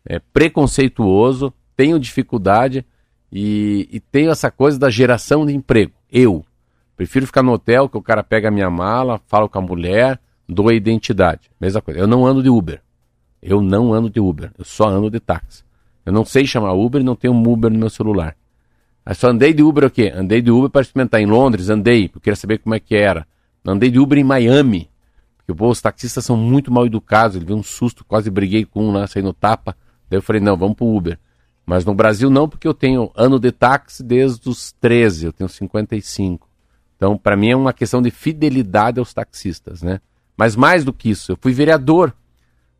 é preconceituoso, tenho dificuldade e, e tenho essa coisa da geração de emprego. Eu prefiro ficar no hotel que o cara pega a minha mala, fala com a mulher, dou a identidade. Mesma coisa. Eu não ando de Uber. Eu não ando de Uber. Eu só ando de táxi. Eu não sei chamar Uber e não tenho um Uber no meu celular. Aí só andei de Uber o quê? Andei de Uber para experimentar em Londres, andei, porque eu queria saber como é que era. Andei de Uber em Miami, porque pô, os taxistas são muito mal educados, ele veio um susto, quase briguei com um lá, saí no tapa. Daí eu falei, não, vamos pro Uber. Mas no Brasil não, porque eu tenho ano de táxi desde os 13, eu tenho 55. Então, para mim é uma questão de fidelidade aos taxistas, né? Mas mais do que isso, eu fui vereador.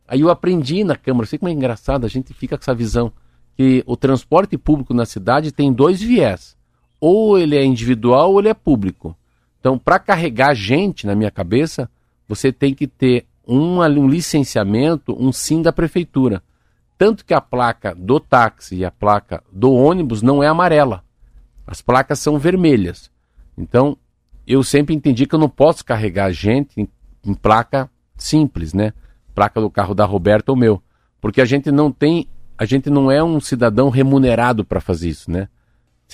Aí eu aprendi na Câmara, sei como é engraçado, a gente fica com essa visão que o transporte público na cidade tem dois viés. Ou ele é individual ou ele é público. Então, para carregar gente na minha cabeça, você tem que ter um, licenciamento, um sim da prefeitura. Tanto que a placa do táxi e a placa do ônibus não é amarela. As placas são vermelhas. Então, eu sempre entendi que eu não posso carregar gente em, em placa simples, né? Placa do carro da Roberta ou meu. Porque a gente não tem, a gente não é um cidadão remunerado para fazer isso, né?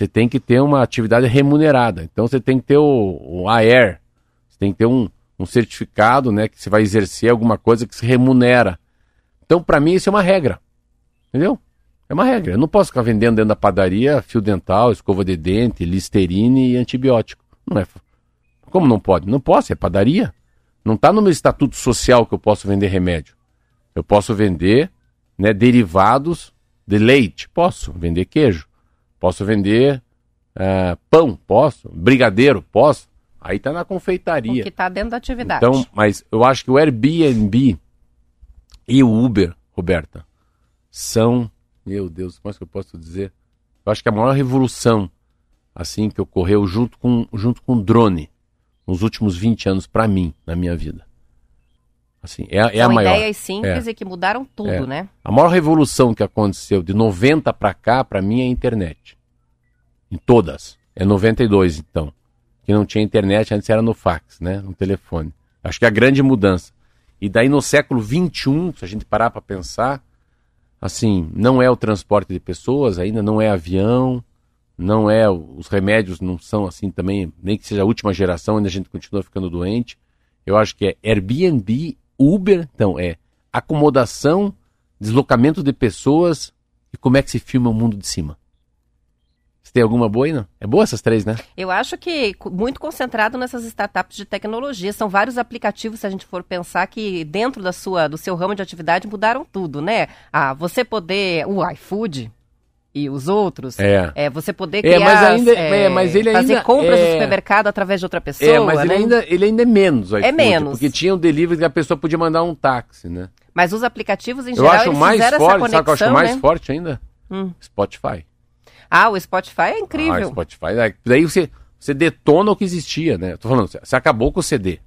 Você tem que ter uma atividade remunerada. Então você tem que ter o, o AER, você tem que ter um, um certificado, né, que você vai exercer alguma coisa que se remunera. Então, para mim, isso é uma regra. Entendeu? É uma regra. Eu não posso ficar vendendo dentro da padaria fio dental, escova de dente, listerine e antibiótico. Não é. Como não pode? Não posso, é padaria. Não está no meu estatuto social que eu posso vender remédio. Eu posso vender né, derivados de leite. Posso vender queijo. Posso vender ah, pão. Posso. Brigadeiro. Posso. Aí está na O confeitaria. que está dentro da atividade. Então, mas eu acho que o Airbnb e o Uber, Roberta, são, meu Deus, como é que eu posso dizer? Eu acho que a maior revolução assim que ocorreu junto com junto com o drone nos últimos 20 anos para mim, na minha vida. Assim, é, a- é a São maior. ideias simples e que mudaram tudo, É. né? A maior revolução que aconteceu de 90 para cá, para mim, é a internet. Em todas. É 92, então. Que não tinha internet, antes era no fax, né? No telefone. Acho que é a grande mudança. E daí no século 21, se a gente parar para pensar, assim, não é o transporte de pessoas, ainda não é avião, não é os remédios não são assim também, nem que seja a última geração, ainda a gente continua ficando doente. Eu acho que é Airbnb, Uber, então é acomodação, deslocamento de pessoas e como é que se filma o mundo de cima. Você tem alguma boa aí, não? É boa essas três, né? Eu acho que muito concentrado nessas startups de tecnologia. São vários aplicativos, se a gente for pensar, que dentro da sua, do seu ramo de atividade mudaram tudo, né? Ah, você poder. O iFood e os outros. É. você poder É, criar. mas ainda- é, mas ele fazer ainda compras é- no supermercado através de outra pessoa. é, mas ele né? ainda, ele ainda é menos. o iFood, menos. Porque tinha o delivery que a pessoa podia mandar um táxi, né? Mas os aplicativos, em Eu geral, acho eles mais forte, essa conexão, sabe o que eu acho mais né? forte ainda? Hum. Spotify. Ah, o Spotify é Ah, incrível. Spotify. daí- você, você detona o que existia, né? Eu tô falando, você- você acabou com o CD.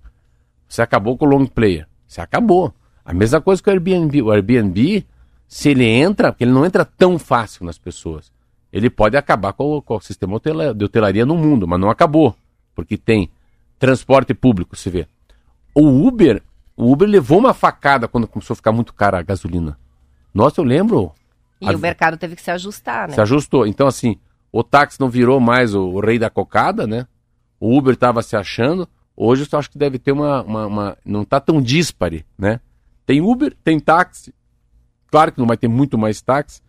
Você acabou com o long player. Você acabou. A mesma coisa que o Airbnb. O Airbnb, se ele entra, porque ele não entra tão fácil nas pessoas. ele pode acabar com o, com o sistema de hotelaria no mundo, mas não acabou, porque tem transporte público, se vê. O Uber, o Uber levou uma facada quando começou a ficar muito cara a gasolina. Nossa, eu lembro. E A- o mercado teve que se ajustar, né? Se ajustou. Então, assim, o táxi não virou mais o, o rei da cocada, né? O Uber estava se achando. Hoje eu acho que deve ter uma. uma, uma- não está tão díspare, né? Tem Uber, tem táxi. Claro que não vai ter muito mais táxi,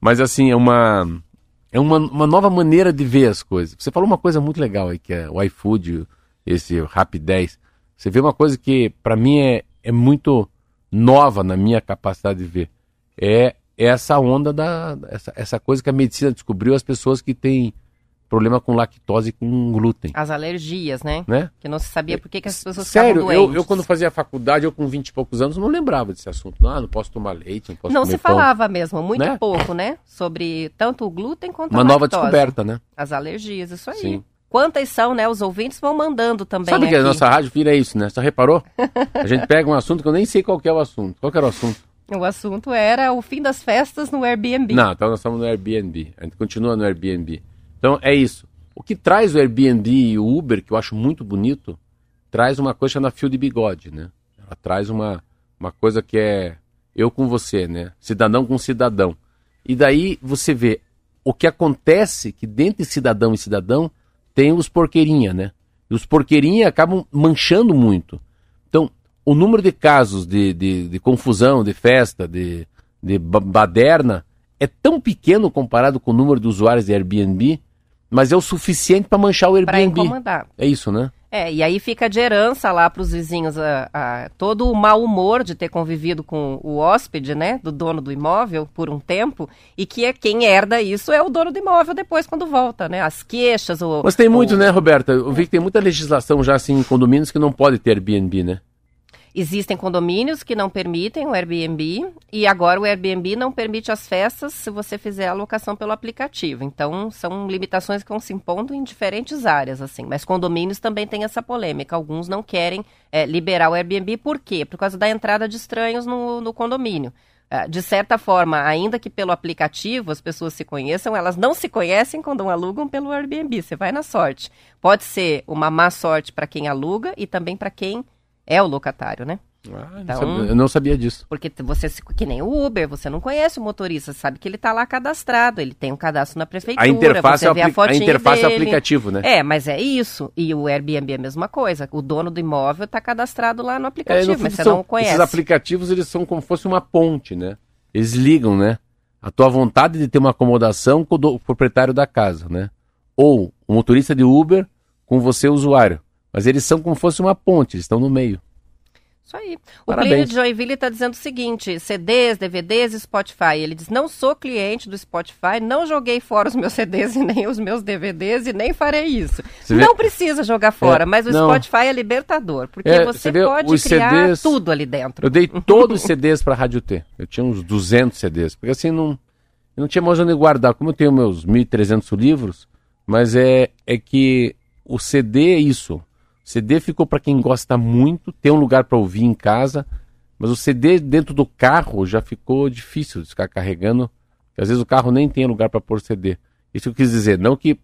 mas assim, é uma. É uma, uma nova maneira de ver as coisas. Você falou uma coisa muito legal aí, que é o iFood, esse Rap 10. Você vê uma coisa que, para mim, é, é muito nova na minha capacidade de ver. É essa onda da. Essa, essa coisa que a medicina descobriu, as pessoas que têm problema com lactose e com glúten. As alergias, né? Né? Que não se sabia por que, que as pessoas Sério, ficavam eu, eu quando fazia faculdade, eu com 20 e poucos anos, não lembrava desse assunto. Ah, não posso tomar leite, não posso Não se pão. falava mesmo, muito Né? pouco, né? Sobre tanto o glúten quanto Uma a nova lactose. descoberta, né? As alergias, isso aí. Sim. Quantas são, né? Os ouvintes vão mandando também Sabe que a aqui. nossa rádio vira isso, né? Você reparou? A gente pega um assunto que eu nem sei qual que é o assunto. Qual era o assunto? O assunto era o fim das festas no Airbnb. Não, então nós estamos no Airbnb. A gente continua no Airbnb. Então é isso. O que traz o Airbnb e o Uber, que eu acho muito bonito, traz uma coisa chamada fio de bigode, né? Ela traz uma, uma coisa que é eu com você, né? Cidadão com cidadão. E daí você vê o que acontece que dentro de cidadão e cidadão tem os porqueirinha, né? E os porqueirinha acabam manchando muito. Então, o número de casos de, de, de confusão, de festa, de, de ba- baderna é tão pequeno comparado com o número de usuários de Airbnb, mas é o suficiente para manchar o Pra Airbnb. incomodar. É isso, né? É, e aí fica de herança lá para os vizinhos a, a- todo o mau humor de ter convivido com o hóspede, né, do dono do imóvel por um tempo, e que é quem herda isso é o dono do imóvel depois quando volta, né? As queixas, o Mas tem muito, o- né, Roberta? Eu vi que tem muita legislação já assim em condomínios que não pode ter Airbnb, né? Existem condomínios que não permitem o Airbnb e agora o Airbnb não permite as festas se você fizer a locação pelo aplicativo. Então, são limitações que vão se impondo em diferentes áreas, assim. Mas condomínios também tem essa polêmica. Alguns não querem eh, liberar o Airbnb. Por quê? Por causa da entrada de estranhos no, no condomínio. Ah, De certa forma, ainda que pelo aplicativo as pessoas se conheçam, elas não se conhecem quando alugam pelo Airbnb. Você vai na sorte. Pode ser uma má sorte para quem aluga e também para quem é o locatário, né? Ah, não Então- sabia- eu não sabia disso. Porque você, que nem o Uber, você não conhece o motorista, sabe que ele tá lá cadastrado, ele tem um cadastro na prefeitura, A interface, você é o vê a apli- a fotinha interface é o dele. aplicativo, né? É, mas é isso. E o Airbnb é a mesma coisa. O dono do imóvel tá cadastrado lá no É, aplicativo, no fundo, mas você são- não conhece. Esses aplicativos, eles são como se fosse uma ponte, né? Eles ligam, né? A tua vontade de ter uma acomodação com o do- proprietário da casa, né? Ou o motorista de Uber com você, usuário. Mas eles são como se fosse uma ponte, eles estão no meio. Isso aí. O Parabéns. Plínio de Joinville está dizendo o seguinte: CDs, DVDs e Spotify. Ele diz: não sou cliente do Spotify, não joguei fora os meus CDs e nem os meus DVDs e nem farei isso. Você vê- Não precisa jogar fora, É, mas o não. Spotify é libertador, porque É, você você vê pode criar CDs tudo ali dentro. Eu dei todos os CDs para a Rádio T. Eu tinha uns 200 CDs. Porque assim, não, não tinha mais onde guardar. Como eu tenho meus 1.300 livros, mas é, é que o CD é isso. CD ficou para quem gosta muito, tem um lugar para ouvir em casa, mas o CD dentro do carro já ficou difícil de ficar carregando. porque Às vezes o carro nem tem lugar para pôr CD. Isso eu quis dizer, não que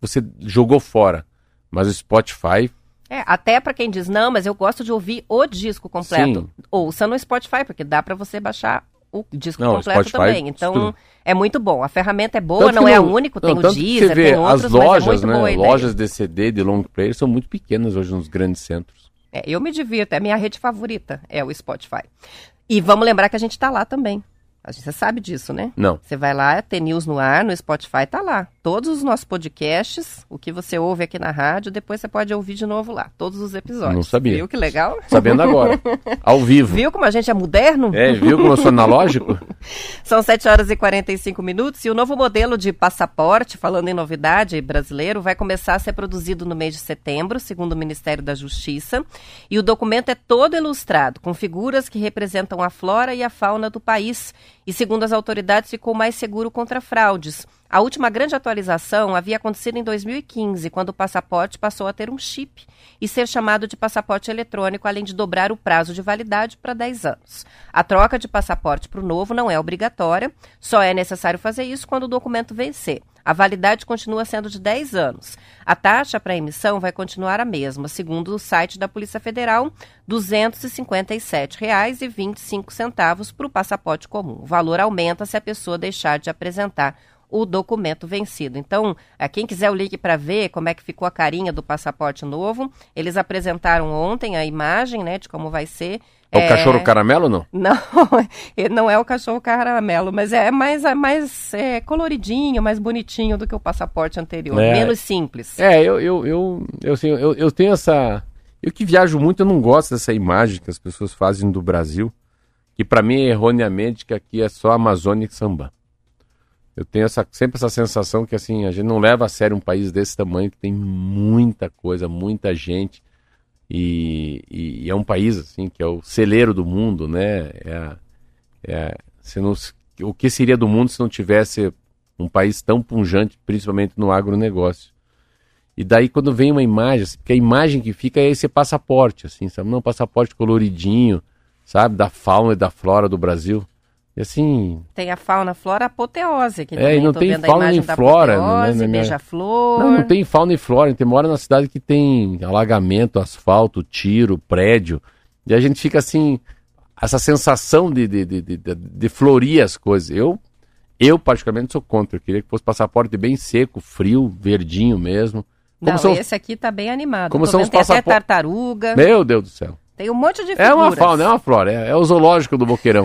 você jogou fora, mas o Spotify É, até para quem diz, não, mas eu gosto de ouvir o disco completo. Sim. Ouça no Spotify, porque dá para você baixar o disco Não, o completo Spotify, também. Então, tudo. é muito bom. A ferramenta é boa, não é no- o único, não, tem o tanto que Deezer, você vê, tem outros, as é lojas, muito né? Lojas de CD, de long player, são muito pequenas hoje nos grandes centros. É, eu me divirto, é a minha rede favorita, é o Spotify. E vamos lembrar que a gente tá lá também. A gente, sabe disso, né? Não. Você vai lá, tem News no ar, no Spotify tá lá. Todos os nossos podcasts, o que você ouve aqui na rádio, depois você pode ouvir de novo lá. Todos os episódios. Não sabia. Viu que legal? Sabendo agora. Ao vivo. Viu como a gente é moderno? É, viu como eu sou analógico? São 7 horas e 45 minutos e o novo modelo de passaporte, falando em novidade brasileiro, vai começar a ser produzido no mês de setembro, segundo o Ministério da Justiça. E o documento é todo ilustrado, com figuras que representam a flora e a fauna do país. E segundo as autoridades, ficou mais seguro contra fraudes. A última grande atualização havia acontecido em 2015, quando o passaporte passou a ter um chip e ser chamado de passaporte eletrônico, além de dobrar o prazo de validade para 10 anos. A troca de passaporte para o novo não é obrigatória, só é necessário fazer isso quando o documento vencer. A validade continua sendo de 10 anos. A taxa para emissão vai continuar a mesma, segundo o site da Polícia Federal, R$ 257,25 para o passaporte comum. O valor aumenta se a pessoa deixar de apresentar o documento vencido. Então, quem quiser o link para ver como é que ficou a carinha do passaporte novo, eles apresentaram ontem a imagem, né, de como vai ser. É o é... cachorro caramelo não? Não, não é o cachorro caramelo, mas é mais, é mais é, coloridinho, mais bonitinho do que o passaporte anterior, é, menos simples. É, eu, eu, eu, eu, assim, eu, eu tenho essa... Eu que viajo muito, eu não gosto dessa imagem que as pessoas fazem do Brasil, que para mim é erroneamente que aqui é só Amazônia e Samba eu tenho essa, sempre essa sensação que assim, a gente não leva a sério um país desse tamanho, que tem muita coisa, muita gente. E, e, e é um país assim que é o celeiro do mundo, né? É, é, se não, o que seria do mundo se não tivesse um país tão punjante, principalmente no agronegócio? E daí quando vem uma imagem, assim, porque a imagem que fica é esse passaporte, assim, sabe? Não, passaporte coloridinho, sabe? Da fauna e da flora do Brasil. E assim. Tem a fauna, flora, apoteose aqui. É, e não tem fauna nem flora. Apoteose, né, beija-flor. Não, não tem fauna e flora. A gente mora na cidade que tem alagamento, asfalto, tiro, prédio. E a gente fica assim, essa sensação de, de, de, de, de florir as coisas. Eu, eu, particularmente, sou contra. Eu queria que fosse passaporte bem seco, frio, verdinho mesmo. Como não, são... esse aqui tá bem animado. Como Tô são os passaportes. até tartaruga. Meu Deus do céu. Tem um monte de figuras. É uma fauna, é uma flora, é, é o zoológico do Boqueirão.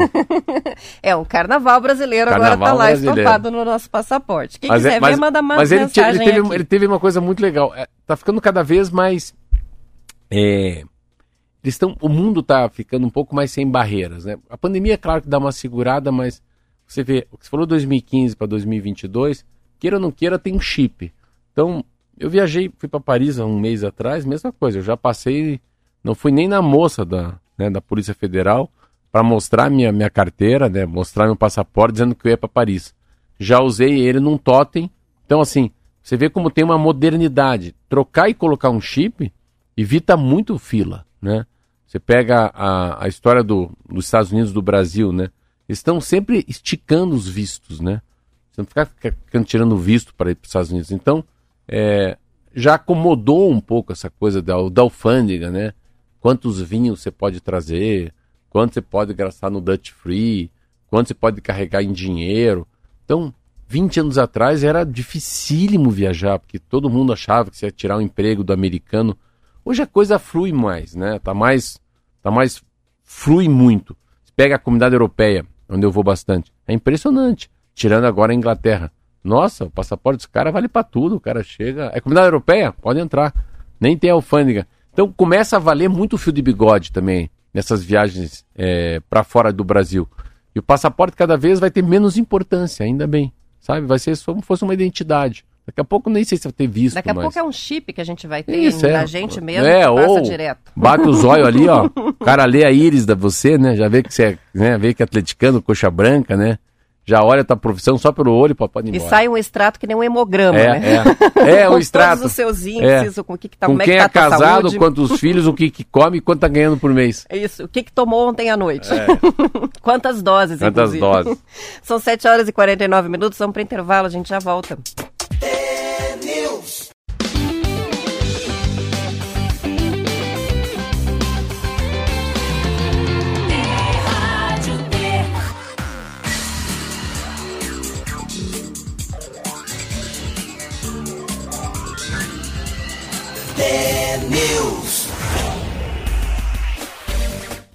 é o carnaval brasileiro carnaval agora tá lá brasileiro. estampado no nosso passaporte. Quem mas é, quiser é, mas, ver, manda mais mas ele, ele, teve, ele teve uma coisa muito legal. É, tá ficando cada vez mais... É, eles estão, o mundo tá ficando um pouco mais sem barreiras, né? A pandemia, é claro que dá uma segurada, mas você vê, o que você falou 2015 para 2022, queira ou não queira, tem um chip. Então, eu viajei, fui para Paris há um mês atrás, mesma coisa, eu já passei não fui nem na moça da, né, da Polícia Federal para mostrar minha, minha carteira, né, mostrar meu passaporte dizendo que eu ia para Paris. Já usei ele num totem. Então, assim, você vê como tem uma modernidade. Trocar e colocar um chip evita muito fila, né? Você pega a, a história do, dos Estados Unidos do Brasil, né? Eles estão sempre esticando os vistos, né? Você não fica, fica tirando visto para ir para os Estados Unidos. Então, é, já acomodou um pouco essa coisa da, da alfândega, né? Quantos vinhos você pode trazer, quanto você pode gastar no Dutch Free, quanto você pode carregar em dinheiro. Então, 20 anos atrás era dificílimo viajar, porque todo mundo achava que você ia tirar o um emprego do americano. Hoje a coisa flui mais, né? Tá mais, tá mais, flui muito. Você pega a comunidade europeia, onde eu vou bastante. É impressionante. Tirando agora a Inglaterra. Nossa, o passaporte dos caras vale para tudo. O cara chega. É comunidade europeia? Pode entrar. Nem tem alfândega. Então começa a valer muito o fio de bigode também nessas viagens é, para fora do Brasil. E o passaporte cada vez vai ter menos importância, ainda bem. Sabe? Vai ser como se fosse uma identidade. Daqui a pouco nem sei se vai ter visto. Daqui a mas... pouco é um chip que a gente vai ter Isso, é. gente mesmo é, ou direto. Bate os olhos ali, ó. O cara lê a íris da você, né? Já vê que você é, né? Vê que é atleticano, coxa branca, né? Já olha a tua profissão só pelo olho para pode ir embora. E sai um extrato que nem um hemograma, é, né? É, é o extrato. Todos os seus índices, é. com o que, que tá, com quem é, que tá é casado, quantos filhos, o que, que come e quanto tá ganhando por mês. É isso, o que, que tomou ontem à noite. É. Quantas doses, Quantas inclusive. doses. São 7 horas e 49 minutos, vamos para intervalo, a gente já volta. News.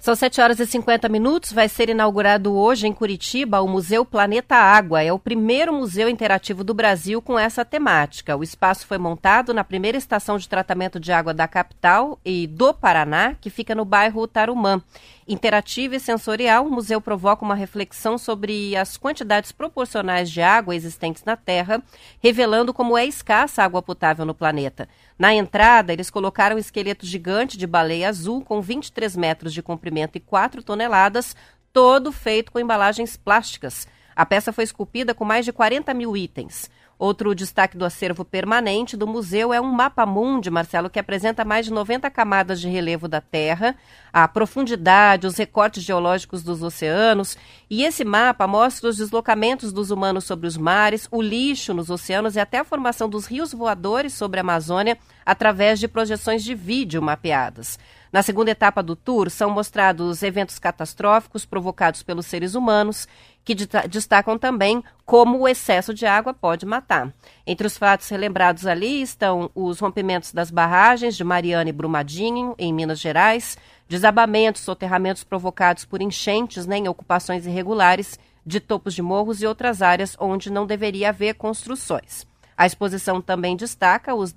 São 7 horas e 50 minutos. Vai ser inaugurado hoje em Curitiba o Museu Planeta Água. É o primeiro museu interativo do Brasil com essa temática. O espaço foi montado na primeira estação de tratamento de água da capital e do Paraná, que fica no bairro Tarumã. Interativo e sensorial, o museu provoca uma reflexão sobre as quantidades proporcionais de água existentes na Terra, revelando como é escassa a água potável no planeta. Na entrada, eles colocaram um esqueleto gigante de baleia azul com 23 metros de comprimento e 4 toneladas, todo feito com embalagens plásticas. A peça foi esculpida com mais de 40 mil itens. Outro destaque do acervo permanente do museu é um mapa mundi, Marcelo, que apresenta mais de 90 camadas de relevo da Terra, a profundidade, os recortes geológicos dos oceanos. E esse mapa mostra os deslocamentos dos humanos sobre os mares, o lixo nos oceanos e até a formação dos rios voadores sobre a Amazônia através de projeções de vídeo mapeadas. Na segunda etapa do tour, são mostrados eventos catastróficos provocados pelos seres humanos, que destacam também como o excesso de água pode matar. Entre os fatos relembrados ali estão os rompimentos das barragens de Mariana e Brumadinho, em Minas Gerais, desabamentos, soterramentos provocados por enchentes né, em ocupações irregulares de topos de morros e outras áreas onde não deveria haver construções. A exposição também destaca os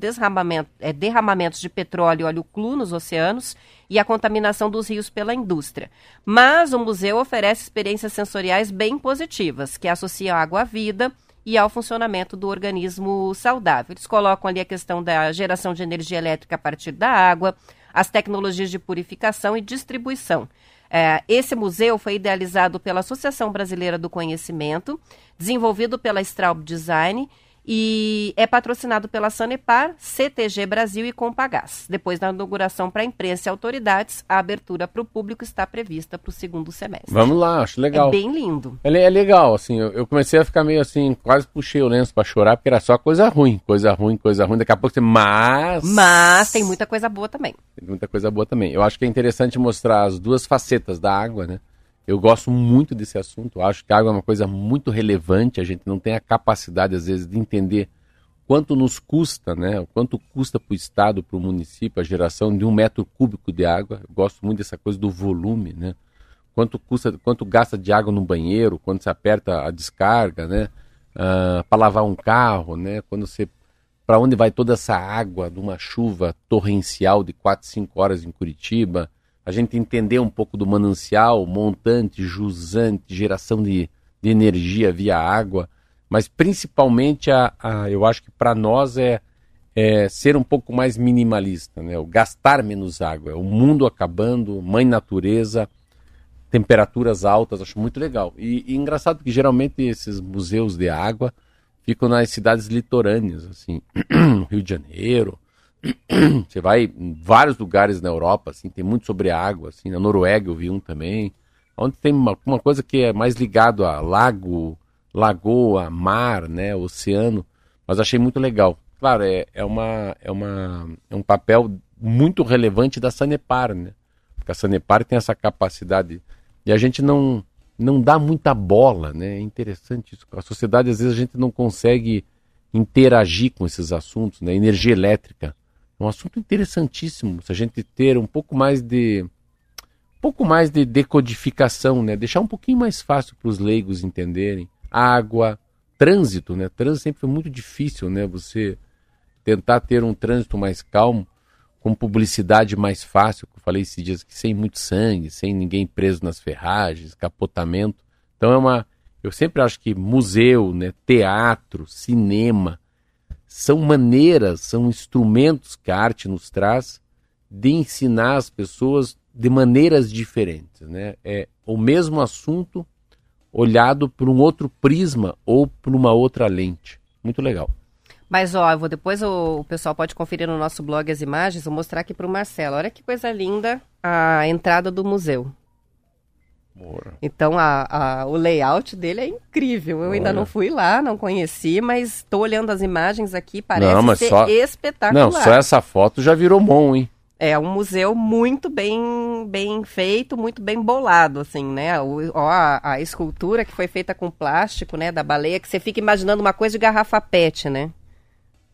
é, derramamentos de petróleo e óleo cru nos oceanos e a contaminação dos rios pela indústria. Mas o museu oferece experiências sensoriais bem positivas, que associam água à vida e ao funcionamento do organismo saudável. Eles colocam ali a questão da geração de energia elétrica a partir da água, as tecnologias de purificação e distribuição. É, esse museu foi idealizado pela Associação Brasileira do Conhecimento, desenvolvido pela Straub Design e é patrocinado pela Sanepar, CTG Brasil e Compagás. Depois da inauguração para a imprensa e autoridades, a abertura para o público está prevista para o segundo semestre. Vamos lá, acho legal. É bem lindo. É, é legal, assim, eu, eu, comecei a ficar meio assim, quase puxei o lenço para chorar, porque era só coisa ruim, coisa ruim, coisa ruim, daqui a pouco você... Mas... Mas tem muita coisa boa também. Tem muita coisa boa também. Eu acho que é interessante mostrar as duas facetas da água, né? Eu gosto muito desse assunto, acho que a água é uma coisa muito relevante, a gente não tem a capacidade, às vezes, de entender quanto nos custa, né? Quanto custa para o Estado, para o município, a geração de um metro cúbico de água. Eu gosto muito dessa coisa do volume, né? Quanto custa, quanto gasta de água no banheiro, quando você aperta a descarga, né? Ah, para lavar um carro, né? Quando você para onde vai toda essa água de uma chuva torrencial de 4, 5 horas em Curitiba, a gente entender um pouco do manancial, montante, jusante, geração de, de energia via água, mas principalmente a, a eu acho que para nós é, é, ser um pouco mais minimalista, né? o gastar menos água, é o mundo acabando, mãe natureza, temperaturas altas, acho muito legal. E, e engraçado que geralmente esses museus de água ficam nas cidades litorâneas, assim, Rio de Janeiro, Você vai em vários lugares na Europa, assim, tem muito sobre água, assim, na Noruega eu vi um também, onde tem uma, uma coisa que é mais ligado a lago, lagoa, mar, né, oceano, mas achei muito legal. Claro, é, é, uma, é, uma, é um papel muito relevante da Sanepar, né? Porque a Sanepar tem essa capacidade e a gente não não dá muita bola, né? É interessante isso. A sociedade às vezes a gente não consegue interagir com esses assuntos, né? Energia elétrica um assunto interessantíssimo. Se a gente ter um pouco mais de um pouco mais de decodificação, né? Deixar um pouquinho mais fácil para os leigos entenderem. Água, trânsito, né? Trânsito sempre foi muito difícil, né? Você tentar ter um trânsito mais calmo, com publicidade mais fácil, eu falei esses dias que sem muito sangue, sem ninguém preso nas ferragens, capotamento. Então é uma, eu sempre acho que museu, né, teatro, cinema, são maneiras, são instrumentos que a arte nos traz de ensinar as pessoas de maneiras diferentes. Né? É o mesmo assunto olhado por um outro prisma ou por uma outra lente. Muito legal. Mas, ó, vou, depois o, o, pessoal pode conferir no nosso blog as imagens. Vou mostrar aqui para o Marcelo. Olha que coisa linda a entrada do museu. Então a, a, o layout dele é incrível. Eu ainda não fui lá, não conheci, mas estou olhando as imagens aqui, parece não, ser só... espetacular. Não, só essa foto já virou bom, hein? É um museu muito bem, bem feito, muito bem bolado, assim, né? O, ó, a, a, escultura que foi feita com plástico, né, da baleia, que você fica imaginando uma coisa de garrafa PET, né?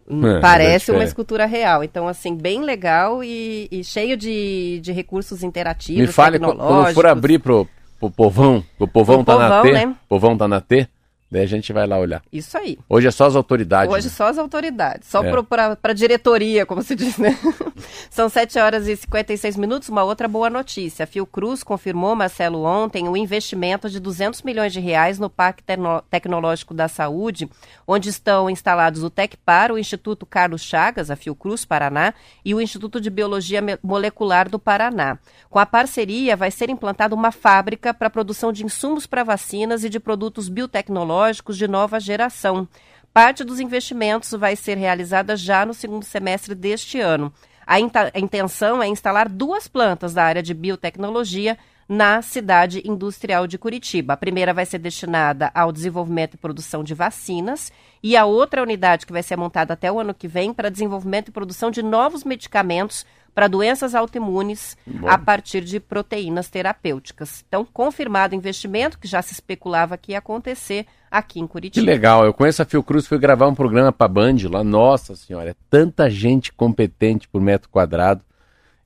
É, Parece uma escultura real. Então, assim, bem legal e, e cheio de, de recursos interativos, Me fale, quando for abrir pro, pro povão, o povão o tá povão, na T, né? povão tá na T, Daí a gente vai lá olhar. Isso aí. Hoje é só as autoridades. Hoje né? só as autoridades. Só é. para a diretoria, como se diz, né? São 7 horas e 56 minutos. Uma outra boa notícia. A Fiocruz confirmou, Marcelo, ontem, o investimento de 200 milhões de reais no Parque Tecnológico da Saúde, onde estão instalados o TecPar, o Instituto Carlos Chagas, a Fiocruz Paraná, e o Instituto de Biologia Molecular do Paraná. Com a parceria, vai ser implantada uma fábrica para a produção de insumos para vacinas e de produtos biotecnológicos de nova geração. Parte dos investimentos vai ser realizada já no segundo semestre deste ano. A, a intenção é instalar duas plantas da área de biotecnologia na cidade industrial de Curitiba. A primeira vai ser destinada ao desenvolvimento e produção de vacinas e a outra unidade que vai ser montada até o ano que vem para desenvolvimento e produção de novos medicamentos para doenças autoimunes Bom. a partir de proteínas terapêuticas. Então, confirmado o investimento, que já se especulava que ia acontecer aqui em Curitiba. Que legal, eu conheço a Fiocruz, fui gravar um programa para Band lá, nossa senhora, é tanta gente competente por metro quadrado,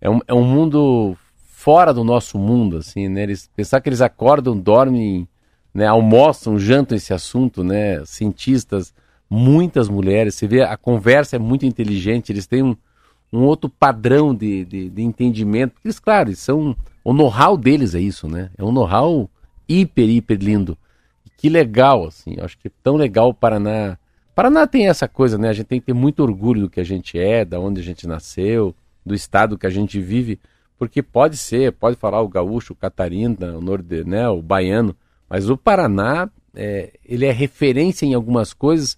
é um, é um mundo fora do nosso mundo, assim, né? Eles, pensar que eles acordam, dormem, né? almoçam, jantam esse assunto, né? Cientistas, muitas mulheres, você vê, a conversa é muito inteligente, eles têm um, um outro padrão de, de, de entendimento, eles, claro, eles são, o know-how deles é isso, né? É um know-how hiper, hiper lindo. Que legal, assim, eu acho que é tão legal o Paraná. Paraná tem essa coisa, né? A gente tem que ter muito orgulho do que a gente é, da onde a gente nasceu, do estado que a gente vive, porque pode ser, pode falar o gaúcho, o catarina, o norde, né, o baiano, mas o Paraná, é, ele é referência em algumas coisas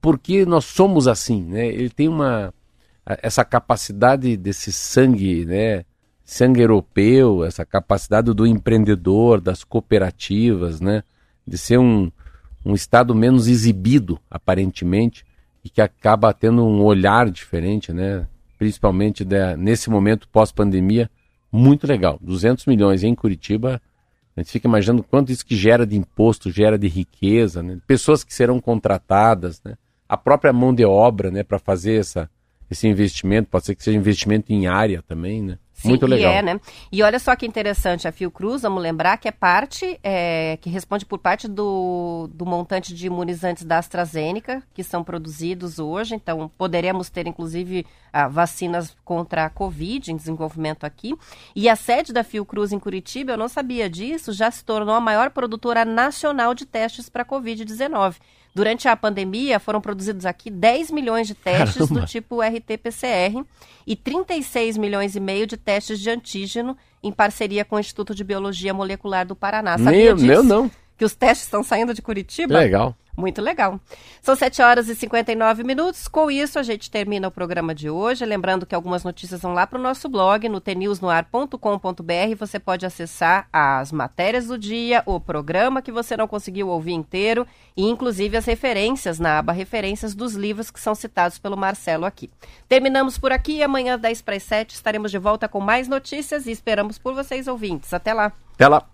porque nós somos assim, né? Ele tem uma essa capacidade desse sangue, né, sangue europeu, essa capacidade do empreendedor, das cooperativas, né, de ser um, um estado menos exibido aparentemente e que acaba tendo um olhar diferente, né? principalmente de, nesse momento pós-pandemia, muito legal. 200 milhões em Curitiba, a gente fica imaginando quanto isso que gera de imposto, gera de riqueza, né? pessoas que serão contratadas, né? a própria mão de obra né? para fazer essa, esse investimento, pode ser que seja investimento em área também, né? Sim, Muito legal. E é, né? E olha só que interessante, a Fiocruz, vamos lembrar que é parte, é, que responde por parte do, do montante de imunizantes da AstraZeneca, que são produzidos hoje, então poderemos ter, inclusive, ah, vacinas contra a Covid em desenvolvimento aqui. E a sede da Fiocruz em Curitiba, eu não sabia disso, já se tornou a maior produtora nacional de testes para Covid-19. Durante a pandemia, foram produzidos aqui 10 milhões de testes Caramba. do tipo RT-PCR e 36 milhões e meio de testes de antígeno em parceria com o Instituto de Biologia Molecular do Paraná. Sabia meu, disso? meu não. Que os testes estão saindo de Curitiba? Legal. Muito legal. São 7 horas e 59 minutos. Com isso, a gente termina o programa de hoje. Lembrando que algumas notícias vão lá para o nosso blog, no tnewsnoar.com.br. Você pode acessar as matérias do dia, o programa que você não conseguiu ouvir inteiro e, inclusive, as referências na aba Referências dos livros que são citados pelo Marcelo aqui. Terminamos por aqui. Amanhã, 10 para as 7, estaremos de volta com mais notícias e esperamos por vocês ouvintes. Até lá. Até lá.